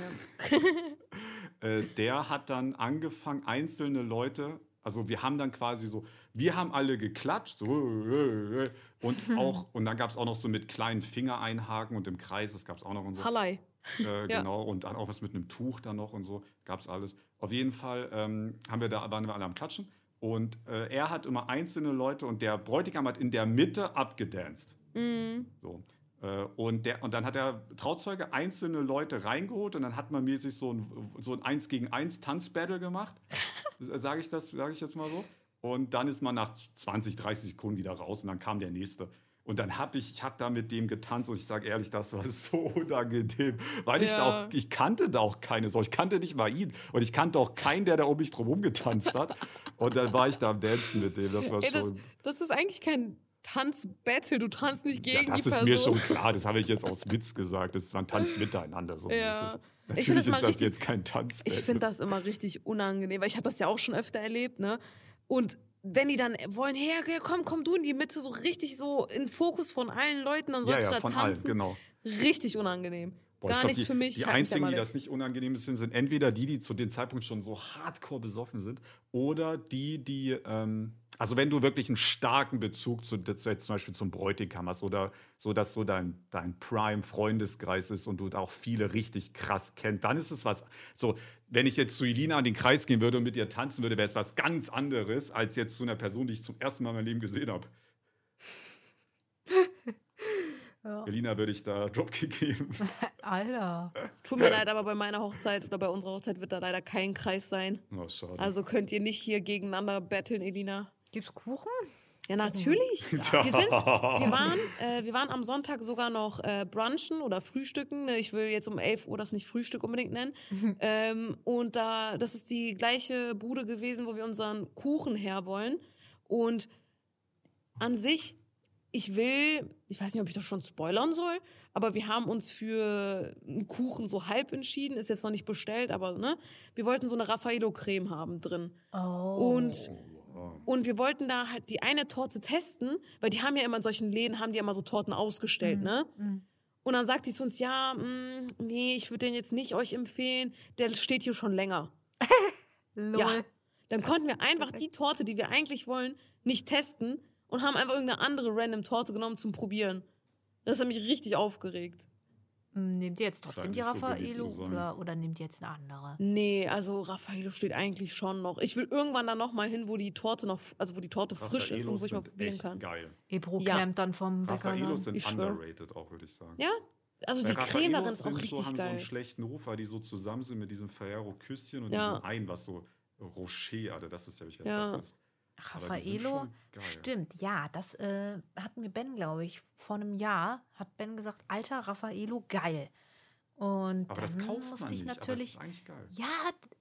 [SPEAKER 1] äh, der hat dann angefangen, einzelne Leute, also wir haben dann quasi so, wir haben alle geklatscht, so, und auch, und dann gab es auch noch so mit kleinen Fingereinhaken und im Kreis, das gab es auch noch und so.
[SPEAKER 3] Hallei.
[SPEAKER 1] Äh,
[SPEAKER 3] Ja.
[SPEAKER 1] Genau, und dann auch was mit einem Tuch dann noch und so, gab es alles. Auf jeden Fall ähm, haben wir da, waren wir alle am Klatschen und äh, er hat immer einzelne Leute und der Bräutigam hat in der Mitte abgedanced.
[SPEAKER 3] Mhm.
[SPEAKER 1] So. Äh, Und, der, und dann hat der Trauzeuge einzelne Leute reingeholt und dann hat man mäßig so ein, so ein 1 gegen 1 Tanzbattle gemacht. Sage ich das, sage ich jetzt mal so. Und dann ist man nach 20, 30 Sekunden wieder raus und dann kam der nächste. Und dann habe ich, ich habe da mit dem getanzt und ich sage ehrlich, das war so unangenehm, weil ich da
[SPEAKER 3] Ja.
[SPEAKER 1] auch, ich kannte da auch keine so, ich kannte nicht mal ihn und ich kannte auch keinen, der da um mich drum getanzt hat. Und dann war ich da am Dancen mit dem, das war
[SPEAKER 3] Ey, das,
[SPEAKER 1] schon.
[SPEAKER 3] das ist eigentlich kein Tanzbattle. Du tanzt nicht
[SPEAKER 1] Ja,
[SPEAKER 3] gegen
[SPEAKER 1] das
[SPEAKER 3] die
[SPEAKER 1] ist
[SPEAKER 3] Person.
[SPEAKER 1] mir schon klar, das habe ich jetzt aus Witz gesagt. Das ist man tanzt miteinander so
[SPEAKER 3] Ja.
[SPEAKER 1] mäßig.
[SPEAKER 3] Ich
[SPEAKER 1] Natürlich
[SPEAKER 3] find das
[SPEAKER 1] ist das
[SPEAKER 3] richtig-
[SPEAKER 1] jetzt kein Tanz.
[SPEAKER 3] Ich finde das immer richtig unangenehm, weil ich habe das ja auch schon öfter erlebt, ne? Und wenn die dann wollen, her, her, komm, komm du in die Mitte, so richtig so in Fokus von allen Leuten, dann
[SPEAKER 1] Ja,
[SPEAKER 3] sollst
[SPEAKER 1] ja,
[SPEAKER 3] du da
[SPEAKER 1] von allen,
[SPEAKER 3] tanzen.
[SPEAKER 1] genau.
[SPEAKER 3] Richtig unangenehm.
[SPEAKER 1] Boah, ich
[SPEAKER 3] Gar
[SPEAKER 1] glaub,
[SPEAKER 3] nichts
[SPEAKER 1] die,
[SPEAKER 3] für mich.
[SPEAKER 1] Die einzigen, die das nicht unangenehm sind, sind entweder die, die zu dem Zeitpunkt schon so hardcore besoffen sind, oder die, die, ähm, also wenn du wirklich einen starken Bezug zu, zu jetzt zum Beispiel zum Bräutigam hast oder so, dass so dein, dein Prime-Freundeskreis ist und du da auch viele richtig krass kennst, dann ist es was, so, wenn ich jetzt zu Elina an den Kreis gehen würde und mit ihr tanzen würde, wäre es was ganz anderes, als jetzt zu einer Person, die ich zum ersten Mal in meinem Leben gesehen habe.
[SPEAKER 2] Ja.
[SPEAKER 1] Elina würde ich da Dropkick geben.
[SPEAKER 2] Alter.
[SPEAKER 3] Tut mir leid, aber bei meiner Hochzeit oder bei unserer Hochzeit wird da leider kein Kreis sein.
[SPEAKER 1] Oh, schade.
[SPEAKER 3] Also könnt ihr nicht hier gegeneinander battlen, Elina.
[SPEAKER 2] Gibt's Kuchen?
[SPEAKER 3] Ja, natürlich. Wir, sind, wir, waren, äh, wir waren am Sonntag sogar noch äh, brunchen oder frühstücken. Ne, Ich will jetzt um 11 Uhr das nicht Frühstück unbedingt nennen. ähm, und da, das ist die gleiche Bude gewesen, wo wir unseren Kuchen her wollen. Und an sich, ich will, ich weiß nicht, ob ich das schon spoilern soll, aber wir haben uns für einen Kuchen so halb entschieden. Ist jetzt noch nicht bestellt, aber ne, wir wollten so eine Raffaello-Creme haben drin.
[SPEAKER 2] Oh.
[SPEAKER 3] Und und wir wollten da halt die eine Torte testen, weil die haben ja immer in solchen Läden, haben die immer so Torten ausgestellt,
[SPEAKER 2] Mhm.
[SPEAKER 3] ne?
[SPEAKER 2] Mhm.
[SPEAKER 3] Und dann sagt die zu uns, ja, mh, nee, ich würde den jetzt nicht euch empfehlen, der steht hier schon länger.
[SPEAKER 2] Lol.
[SPEAKER 3] Ja. Dann konnten wir einfach die Torte, die wir eigentlich wollen, nicht testen und haben einfach irgendeine andere random Torte genommen zum Probieren. Das hat mich richtig aufgeregt.
[SPEAKER 2] Hm, Nehmt ihr jetzt trotzdem die
[SPEAKER 1] so
[SPEAKER 2] Raffaello
[SPEAKER 1] sein.
[SPEAKER 2] oder, oder nehmt ihr jetzt eine andere?
[SPEAKER 3] Nee, also Raffaello steht eigentlich schon noch. Ich will irgendwann dann noch mal hin, wo die Torte noch, also wo die Torte frisch ist und wo ich mal probieren kann.
[SPEAKER 1] Geil.
[SPEAKER 2] Ebro
[SPEAKER 3] Ja.
[SPEAKER 2] campt dann vom Bäcker.
[SPEAKER 1] Raffaelos sind
[SPEAKER 3] Ich schwör.
[SPEAKER 1] underrated auch, würde ich sagen.
[SPEAKER 3] Ja, also
[SPEAKER 1] Weil
[SPEAKER 3] die Creme darin
[SPEAKER 1] Raffaellos
[SPEAKER 3] ist auch richtig
[SPEAKER 1] so, haben so einen
[SPEAKER 3] geil.
[SPEAKER 1] schlechten Ruf, weil die so zusammen sind mit diesem Ferrero-Küsschen und
[SPEAKER 3] Ja.
[SPEAKER 1] diesem ein, was so Rocher, Alter, das ist ja, ich weiß,
[SPEAKER 3] Ja.
[SPEAKER 1] das ist.
[SPEAKER 2] Raffaello, stimmt, ja, das äh, hat mir Ben, glaube ich, vor einem Jahr, hat Ben gesagt, alter Raffaello, geil. Und
[SPEAKER 1] Aber
[SPEAKER 2] dann
[SPEAKER 1] das kauft
[SPEAKER 2] musste
[SPEAKER 1] man
[SPEAKER 2] ich
[SPEAKER 1] nicht, aber es
[SPEAKER 2] natürlich,
[SPEAKER 1] ist eigentlich geil.
[SPEAKER 2] ja,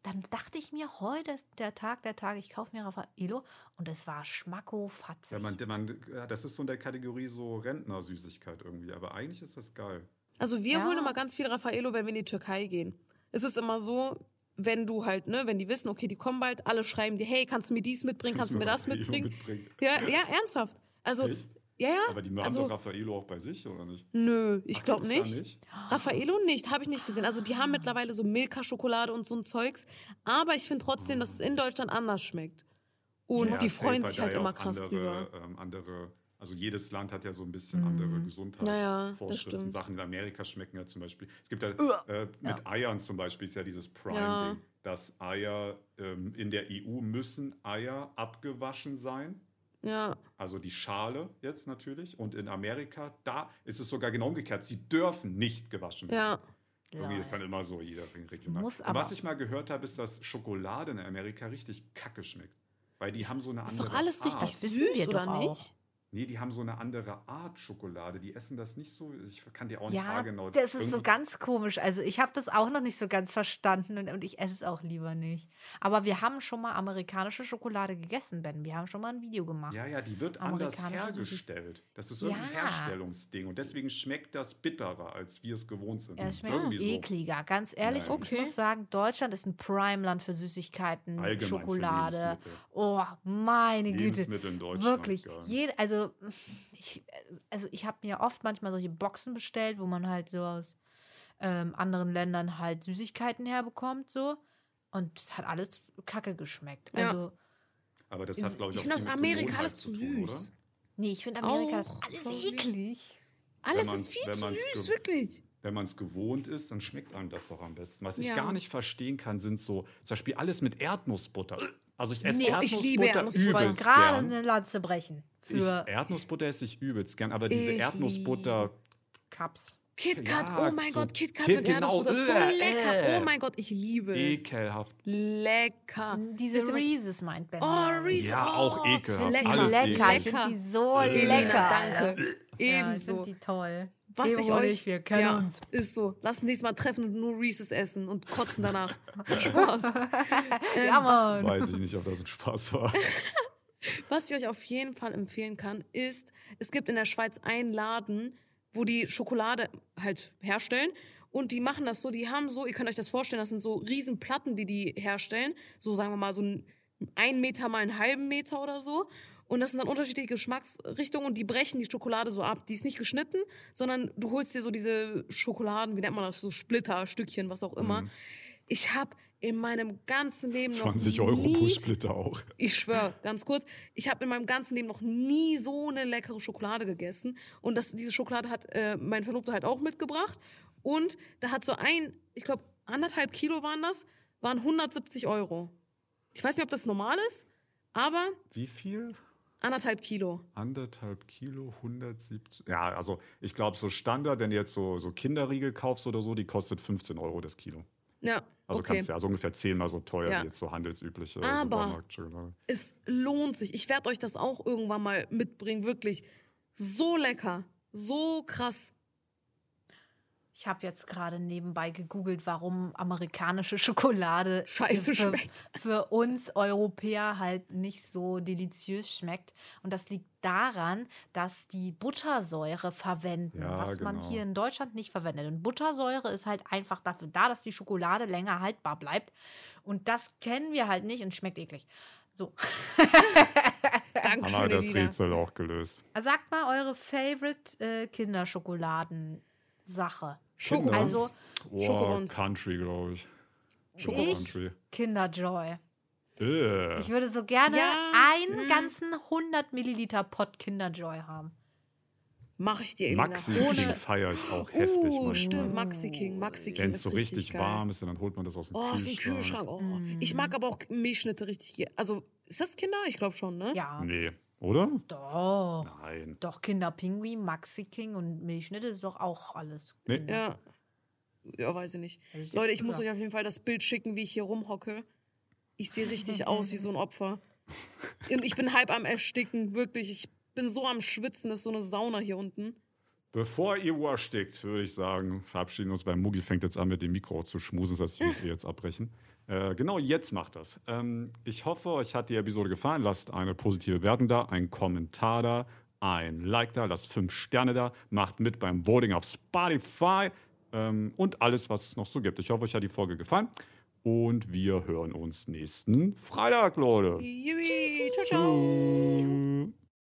[SPEAKER 2] dann dachte ich mir, heute ist der Tag der Tage, ich kaufe mir Raffaello und es war schmackofatzig.
[SPEAKER 1] Ja, man, man, ja, das ist so in der Kategorie so Rentnersüßigkeit irgendwie, aber eigentlich ist das geil.
[SPEAKER 3] Also wir
[SPEAKER 2] Ja.
[SPEAKER 3] holen immer ganz viel Raffaello, wenn wir in die Türkei gehen. Es ist immer so, wenn du halt, ne, wenn die wissen, okay, die kommen bald, alle schreiben dir, hey, kannst du mir dies mitbringen, kannst du mir das mitbringen?
[SPEAKER 1] mitbringen?
[SPEAKER 3] Ja, ja, ernsthaft. Also,
[SPEAKER 1] Echt?
[SPEAKER 3] ja, ja.
[SPEAKER 1] Aber die haben
[SPEAKER 3] also,
[SPEAKER 1] doch Raffaello auch bei sich, oder nicht?
[SPEAKER 3] nö, ich glaube
[SPEAKER 1] da
[SPEAKER 3] nicht. Raffaello nicht, habe ich nicht gesehen. Also die haben mittlerweile so Milka-Schokolade und so ein Zeugs. Aber ich finde trotzdem, dass es in Deutschland anders schmeckt. Und
[SPEAKER 1] Ja,
[SPEAKER 3] die freuen sich halt immer krass
[SPEAKER 1] andere,
[SPEAKER 3] drüber.
[SPEAKER 1] Ähm, andere, also jedes Land hat ja so ein bisschen andere
[SPEAKER 3] Ja, ja, das
[SPEAKER 1] Gesundheitsvorschriften.
[SPEAKER 3] stimmt.
[SPEAKER 1] Sachen in Amerika schmecken ja zum Beispiel. Es gibt ja äh, mit Eiern zum Beispiel ist ja dieses
[SPEAKER 3] Ja.
[SPEAKER 1] Prime-Ding, dass Eier ähm, in der EU müssen Eier abgewaschen sein.
[SPEAKER 3] Ja,
[SPEAKER 1] Also die Schale jetzt natürlich. Und in Amerika, da ist es sogar genau umgekehrt. Sie dürfen nicht gewaschen werden.
[SPEAKER 3] ja.
[SPEAKER 1] Irgendwie
[SPEAKER 2] Lol.
[SPEAKER 1] ist dann immer so jeder regional.
[SPEAKER 2] Muss
[SPEAKER 1] Und
[SPEAKER 2] aber-
[SPEAKER 1] was ich mal gehört habe, ist, dass Schokolade in Amerika richtig kacke schmeckt. Weil die haben so eine
[SPEAKER 3] Ist
[SPEAKER 1] andere
[SPEAKER 3] doch alles
[SPEAKER 1] Art.
[SPEAKER 3] richtig
[SPEAKER 2] wissen
[SPEAKER 3] süß,
[SPEAKER 2] wir
[SPEAKER 3] oder
[SPEAKER 2] doch auch.
[SPEAKER 3] Nicht?
[SPEAKER 1] Nee, die haben so eine andere Art Schokolade. Die essen das nicht so. Ich kann dir auch nicht
[SPEAKER 2] Ja,
[SPEAKER 1] genau.
[SPEAKER 2] das ist so
[SPEAKER 1] Irgendwie-
[SPEAKER 2] ganz komisch. Also ich habe das auch noch nicht so ganz verstanden und, und ich esse es auch lieber nicht. Aber wir haben schon mal amerikanische Schokolade gegessen, Ben. Wir haben schon mal ein Video gemacht.
[SPEAKER 1] Ja, ja, die wird anders hergestellt. Das ist irgendein
[SPEAKER 2] Ja.
[SPEAKER 1] Herstellungsding. Und deswegen schmeckt das bitterer, als wir es gewohnt sind.
[SPEAKER 2] Er schmeckt
[SPEAKER 1] Irgendwie so.
[SPEAKER 2] ekliger. Ganz ehrlich,
[SPEAKER 1] Nein.
[SPEAKER 2] ich
[SPEAKER 3] Okay.
[SPEAKER 2] muss sagen, Deutschland ist ein Prime-Land für Süßigkeiten,
[SPEAKER 1] Allgemein für
[SPEAKER 2] Schokolade.
[SPEAKER 1] Lebensmittel.
[SPEAKER 2] Oh, meine Güte.
[SPEAKER 1] Lebensmittel in Deutschland.
[SPEAKER 2] Wirklich. Jed, also ich, also ich habe mir oft manchmal solche Boxen bestellt, wo man halt so aus ähm, anderen Ländern halt Süßigkeiten herbekommt, so. Und es hat alles kacke geschmeckt.
[SPEAKER 3] Ja.
[SPEAKER 2] Also,
[SPEAKER 1] Aber das hat, glaube ich,
[SPEAKER 3] Ich
[SPEAKER 1] auch
[SPEAKER 3] finde aus
[SPEAKER 1] viel mit
[SPEAKER 3] Amerika alles zu
[SPEAKER 1] tun, oder?
[SPEAKER 3] süß.
[SPEAKER 2] nee, ich finde Amerika das
[SPEAKER 3] Auch
[SPEAKER 2] ist alles eklig.
[SPEAKER 3] Alles ist viel zu süß, wirklich.
[SPEAKER 1] Wenn man es gewohnt ist, dann schmeckt einem das doch am besten. Was ich
[SPEAKER 3] Ja.
[SPEAKER 1] gar nicht verstehen kann, sind so, zum Beispiel alles mit Erdnussbutter. Also ich esse
[SPEAKER 2] Nee, ich
[SPEAKER 1] Erdnussbutter
[SPEAKER 3] liebe Erdnussbutter.
[SPEAKER 2] Ich wollte
[SPEAKER 1] übelst
[SPEAKER 2] gerade eine Lanze brechen.
[SPEAKER 1] Ich,
[SPEAKER 2] Für,
[SPEAKER 1] Erdnussbutter esse ich übelst gern, aber diese
[SPEAKER 3] Ich
[SPEAKER 1] Erdnussbutter
[SPEAKER 2] Cups.
[SPEAKER 3] KitKat,
[SPEAKER 1] Ja,
[SPEAKER 3] oh mein
[SPEAKER 1] so
[SPEAKER 3] Gott, KitKat
[SPEAKER 1] Kit-
[SPEAKER 3] mit
[SPEAKER 1] genau,
[SPEAKER 3] Erdnussbutter, so
[SPEAKER 1] äh,
[SPEAKER 3] lecker.
[SPEAKER 1] äh.
[SPEAKER 3] Oh mein Gott, ich liebe es.
[SPEAKER 1] Ekelhaft.
[SPEAKER 3] Lecker.
[SPEAKER 2] Diese Reese's meint Ben.
[SPEAKER 3] Oh, Reese.
[SPEAKER 1] Ja,
[SPEAKER 3] oh,
[SPEAKER 1] auch ekelhaft.
[SPEAKER 3] Lecker.
[SPEAKER 1] Alles
[SPEAKER 2] lecker. Ich finde die so
[SPEAKER 3] Elina,
[SPEAKER 2] lecker.
[SPEAKER 3] Danke.
[SPEAKER 2] Ja, ich
[SPEAKER 3] Ebenso.
[SPEAKER 2] finde die toll.
[SPEAKER 3] Was ich euch.
[SPEAKER 2] wir kennen
[SPEAKER 3] ja,
[SPEAKER 2] uns.
[SPEAKER 3] Ist so. Lass uns nächstes Mal treffen und nur Reese's essen und kotzen danach. Spaß. Ähm,
[SPEAKER 2] Ja, Mann.
[SPEAKER 1] Weiß ich nicht, ob das ein Spaß war.
[SPEAKER 3] Was ich euch auf jeden Fall empfehlen kann, ist, es gibt in der Schweiz einen Laden, wo die Schokolade halt herstellen. Und die machen das so, die haben so, ihr könnt euch das vorstellen, das sind so riesen Platten, die die herstellen. So sagen wir mal so ein, ein Meter mal einen halben Meter oder so. Und das sind dann unterschiedliche Geschmacksrichtungen und die brechen die Schokolade so ab. Die ist nicht geschnitten, sondern du holst dir so diese Schokoladen, wie nennt man das, so Splitter, Stückchen, was auch immer. Ich habe in meinem ganzen Leben noch
[SPEAKER 1] 20 Euro
[SPEAKER 3] nie
[SPEAKER 1] pro Splitter auch.
[SPEAKER 3] ich schwöre, ganz kurz, ich habe in meinem ganzen Leben noch nie so eine leckere Schokolade gegessen. Und das, diese Schokolade hat äh, mein Verlobter halt auch mitgebracht. Und da hat so ein, ich glaube, anderthalb Kilo waren das, waren 170 Euro. Ich weiß nicht, ob das normal ist, aber
[SPEAKER 1] Wie viel?
[SPEAKER 3] anderthalb Kilo.
[SPEAKER 1] Anderthalb Kilo, 170. Ja, also ich glaube, so Standard, wenn du jetzt so, so Kinderriegel kaufst oder so, die kostet 15 Euro das Kilo.
[SPEAKER 3] Ja,
[SPEAKER 1] Also
[SPEAKER 3] okay.
[SPEAKER 1] kannst du ja also ungefähr zehnmal so teuer
[SPEAKER 3] Ja.
[SPEAKER 1] wie jetzt so handelsübliche
[SPEAKER 3] Aber-. Es lohnt sich. Ich werde euch das auch irgendwann mal mitbringen. Wirklich so lecker. So krass.
[SPEAKER 2] Ich habe jetzt gerade nebenbei gegoogelt, warum amerikanische Schokolade
[SPEAKER 3] Scheiße
[SPEAKER 2] für,
[SPEAKER 3] schmeckt.
[SPEAKER 2] für uns Europäer halt nicht so deliziös schmeckt. Und das liegt daran, dass die Buttersäure verwenden,
[SPEAKER 1] Ja,
[SPEAKER 2] was man
[SPEAKER 1] genau.
[SPEAKER 2] hier in Deutschland nicht verwendet. Und Buttersäure ist halt einfach dafür da, dass die Schokolade länger haltbar bleibt. Und das kennen wir halt nicht und schmeckt eklig. So,
[SPEAKER 3] Dankeschön,
[SPEAKER 1] Haben wir das. Rätsel auch gelöst.
[SPEAKER 2] sagt mal eure Favorite äh, Kinderschokoladen-Sache.
[SPEAKER 3] Schoko.
[SPEAKER 2] Also
[SPEAKER 1] Oh,
[SPEAKER 3] Schokobons.
[SPEAKER 1] Country, glaube ich. Schoko
[SPEAKER 2] Ich?
[SPEAKER 1] Country.
[SPEAKER 2] Kinderjoy.
[SPEAKER 1] Äh.
[SPEAKER 2] Ich würde so gerne
[SPEAKER 3] Ja,
[SPEAKER 2] einen
[SPEAKER 3] mm.
[SPEAKER 2] ganzen 100 Milliliter Pot Kinderjoy haben.
[SPEAKER 3] Mach ich dir, Elina.
[SPEAKER 1] Maxi King feiere ich auch heftig.
[SPEAKER 3] Uh, stimmt, Maxi King. Maxi King
[SPEAKER 1] Wenn es so richtig
[SPEAKER 3] geil.
[SPEAKER 1] warm ist, dann holt man das aus dem
[SPEAKER 3] Oh, aus dem
[SPEAKER 1] Kühlschrank.
[SPEAKER 3] Kühlschrank. Oh. Ich mag aber auch Milchschnitte richtig. Also, ist das Kinder? Ich glaube schon, ne?
[SPEAKER 2] Ja,
[SPEAKER 1] Nee, oder?
[SPEAKER 2] doch.
[SPEAKER 1] Nein.
[SPEAKER 2] Doch, Kinderpinguin, Maxi King und Milchschnitte ist doch auch alles.
[SPEAKER 1] Nee.
[SPEAKER 3] Ja. Ja, weiß ich nicht.
[SPEAKER 2] Ich
[SPEAKER 3] Leute, ich muss
[SPEAKER 2] gesagt.
[SPEAKER 3] euch auf jeden Fall das Bild schicken, wie ich hier rumhocke. Ich sehe richtig aus wie so ein Opfer. Und ich bin halb am Ersticken, wirklich. Ich bin so am Schwitzen, das ist so eine Sauna hier unten.
[SPEAKER 1] Bevor ihr Uhr erstickt, würde ich sagen, verabschieden wir uns, weil Mugi fängt jetzt an, mit dem Mikro zu schmusen, das heißt, ich muss sie jetzt abbrechen. Äh, genau, jetzt macht das. Ähm, ich hoffe, euch hat die Episode gefallen. Lasst eine positive Wertung da, einen Kommentar da, ein Like da, lasst fünf Sterne da, macht mit beim Voting auf Spotify ähm, und alles, was es noch so gibt. Ich hoffe, euch hat die Folge gefallen und wir hören uns nächsten Freitag, Leute.
[SPEAKER 3] Ciao, ciao.
[SPEAKER 1] Tschüss.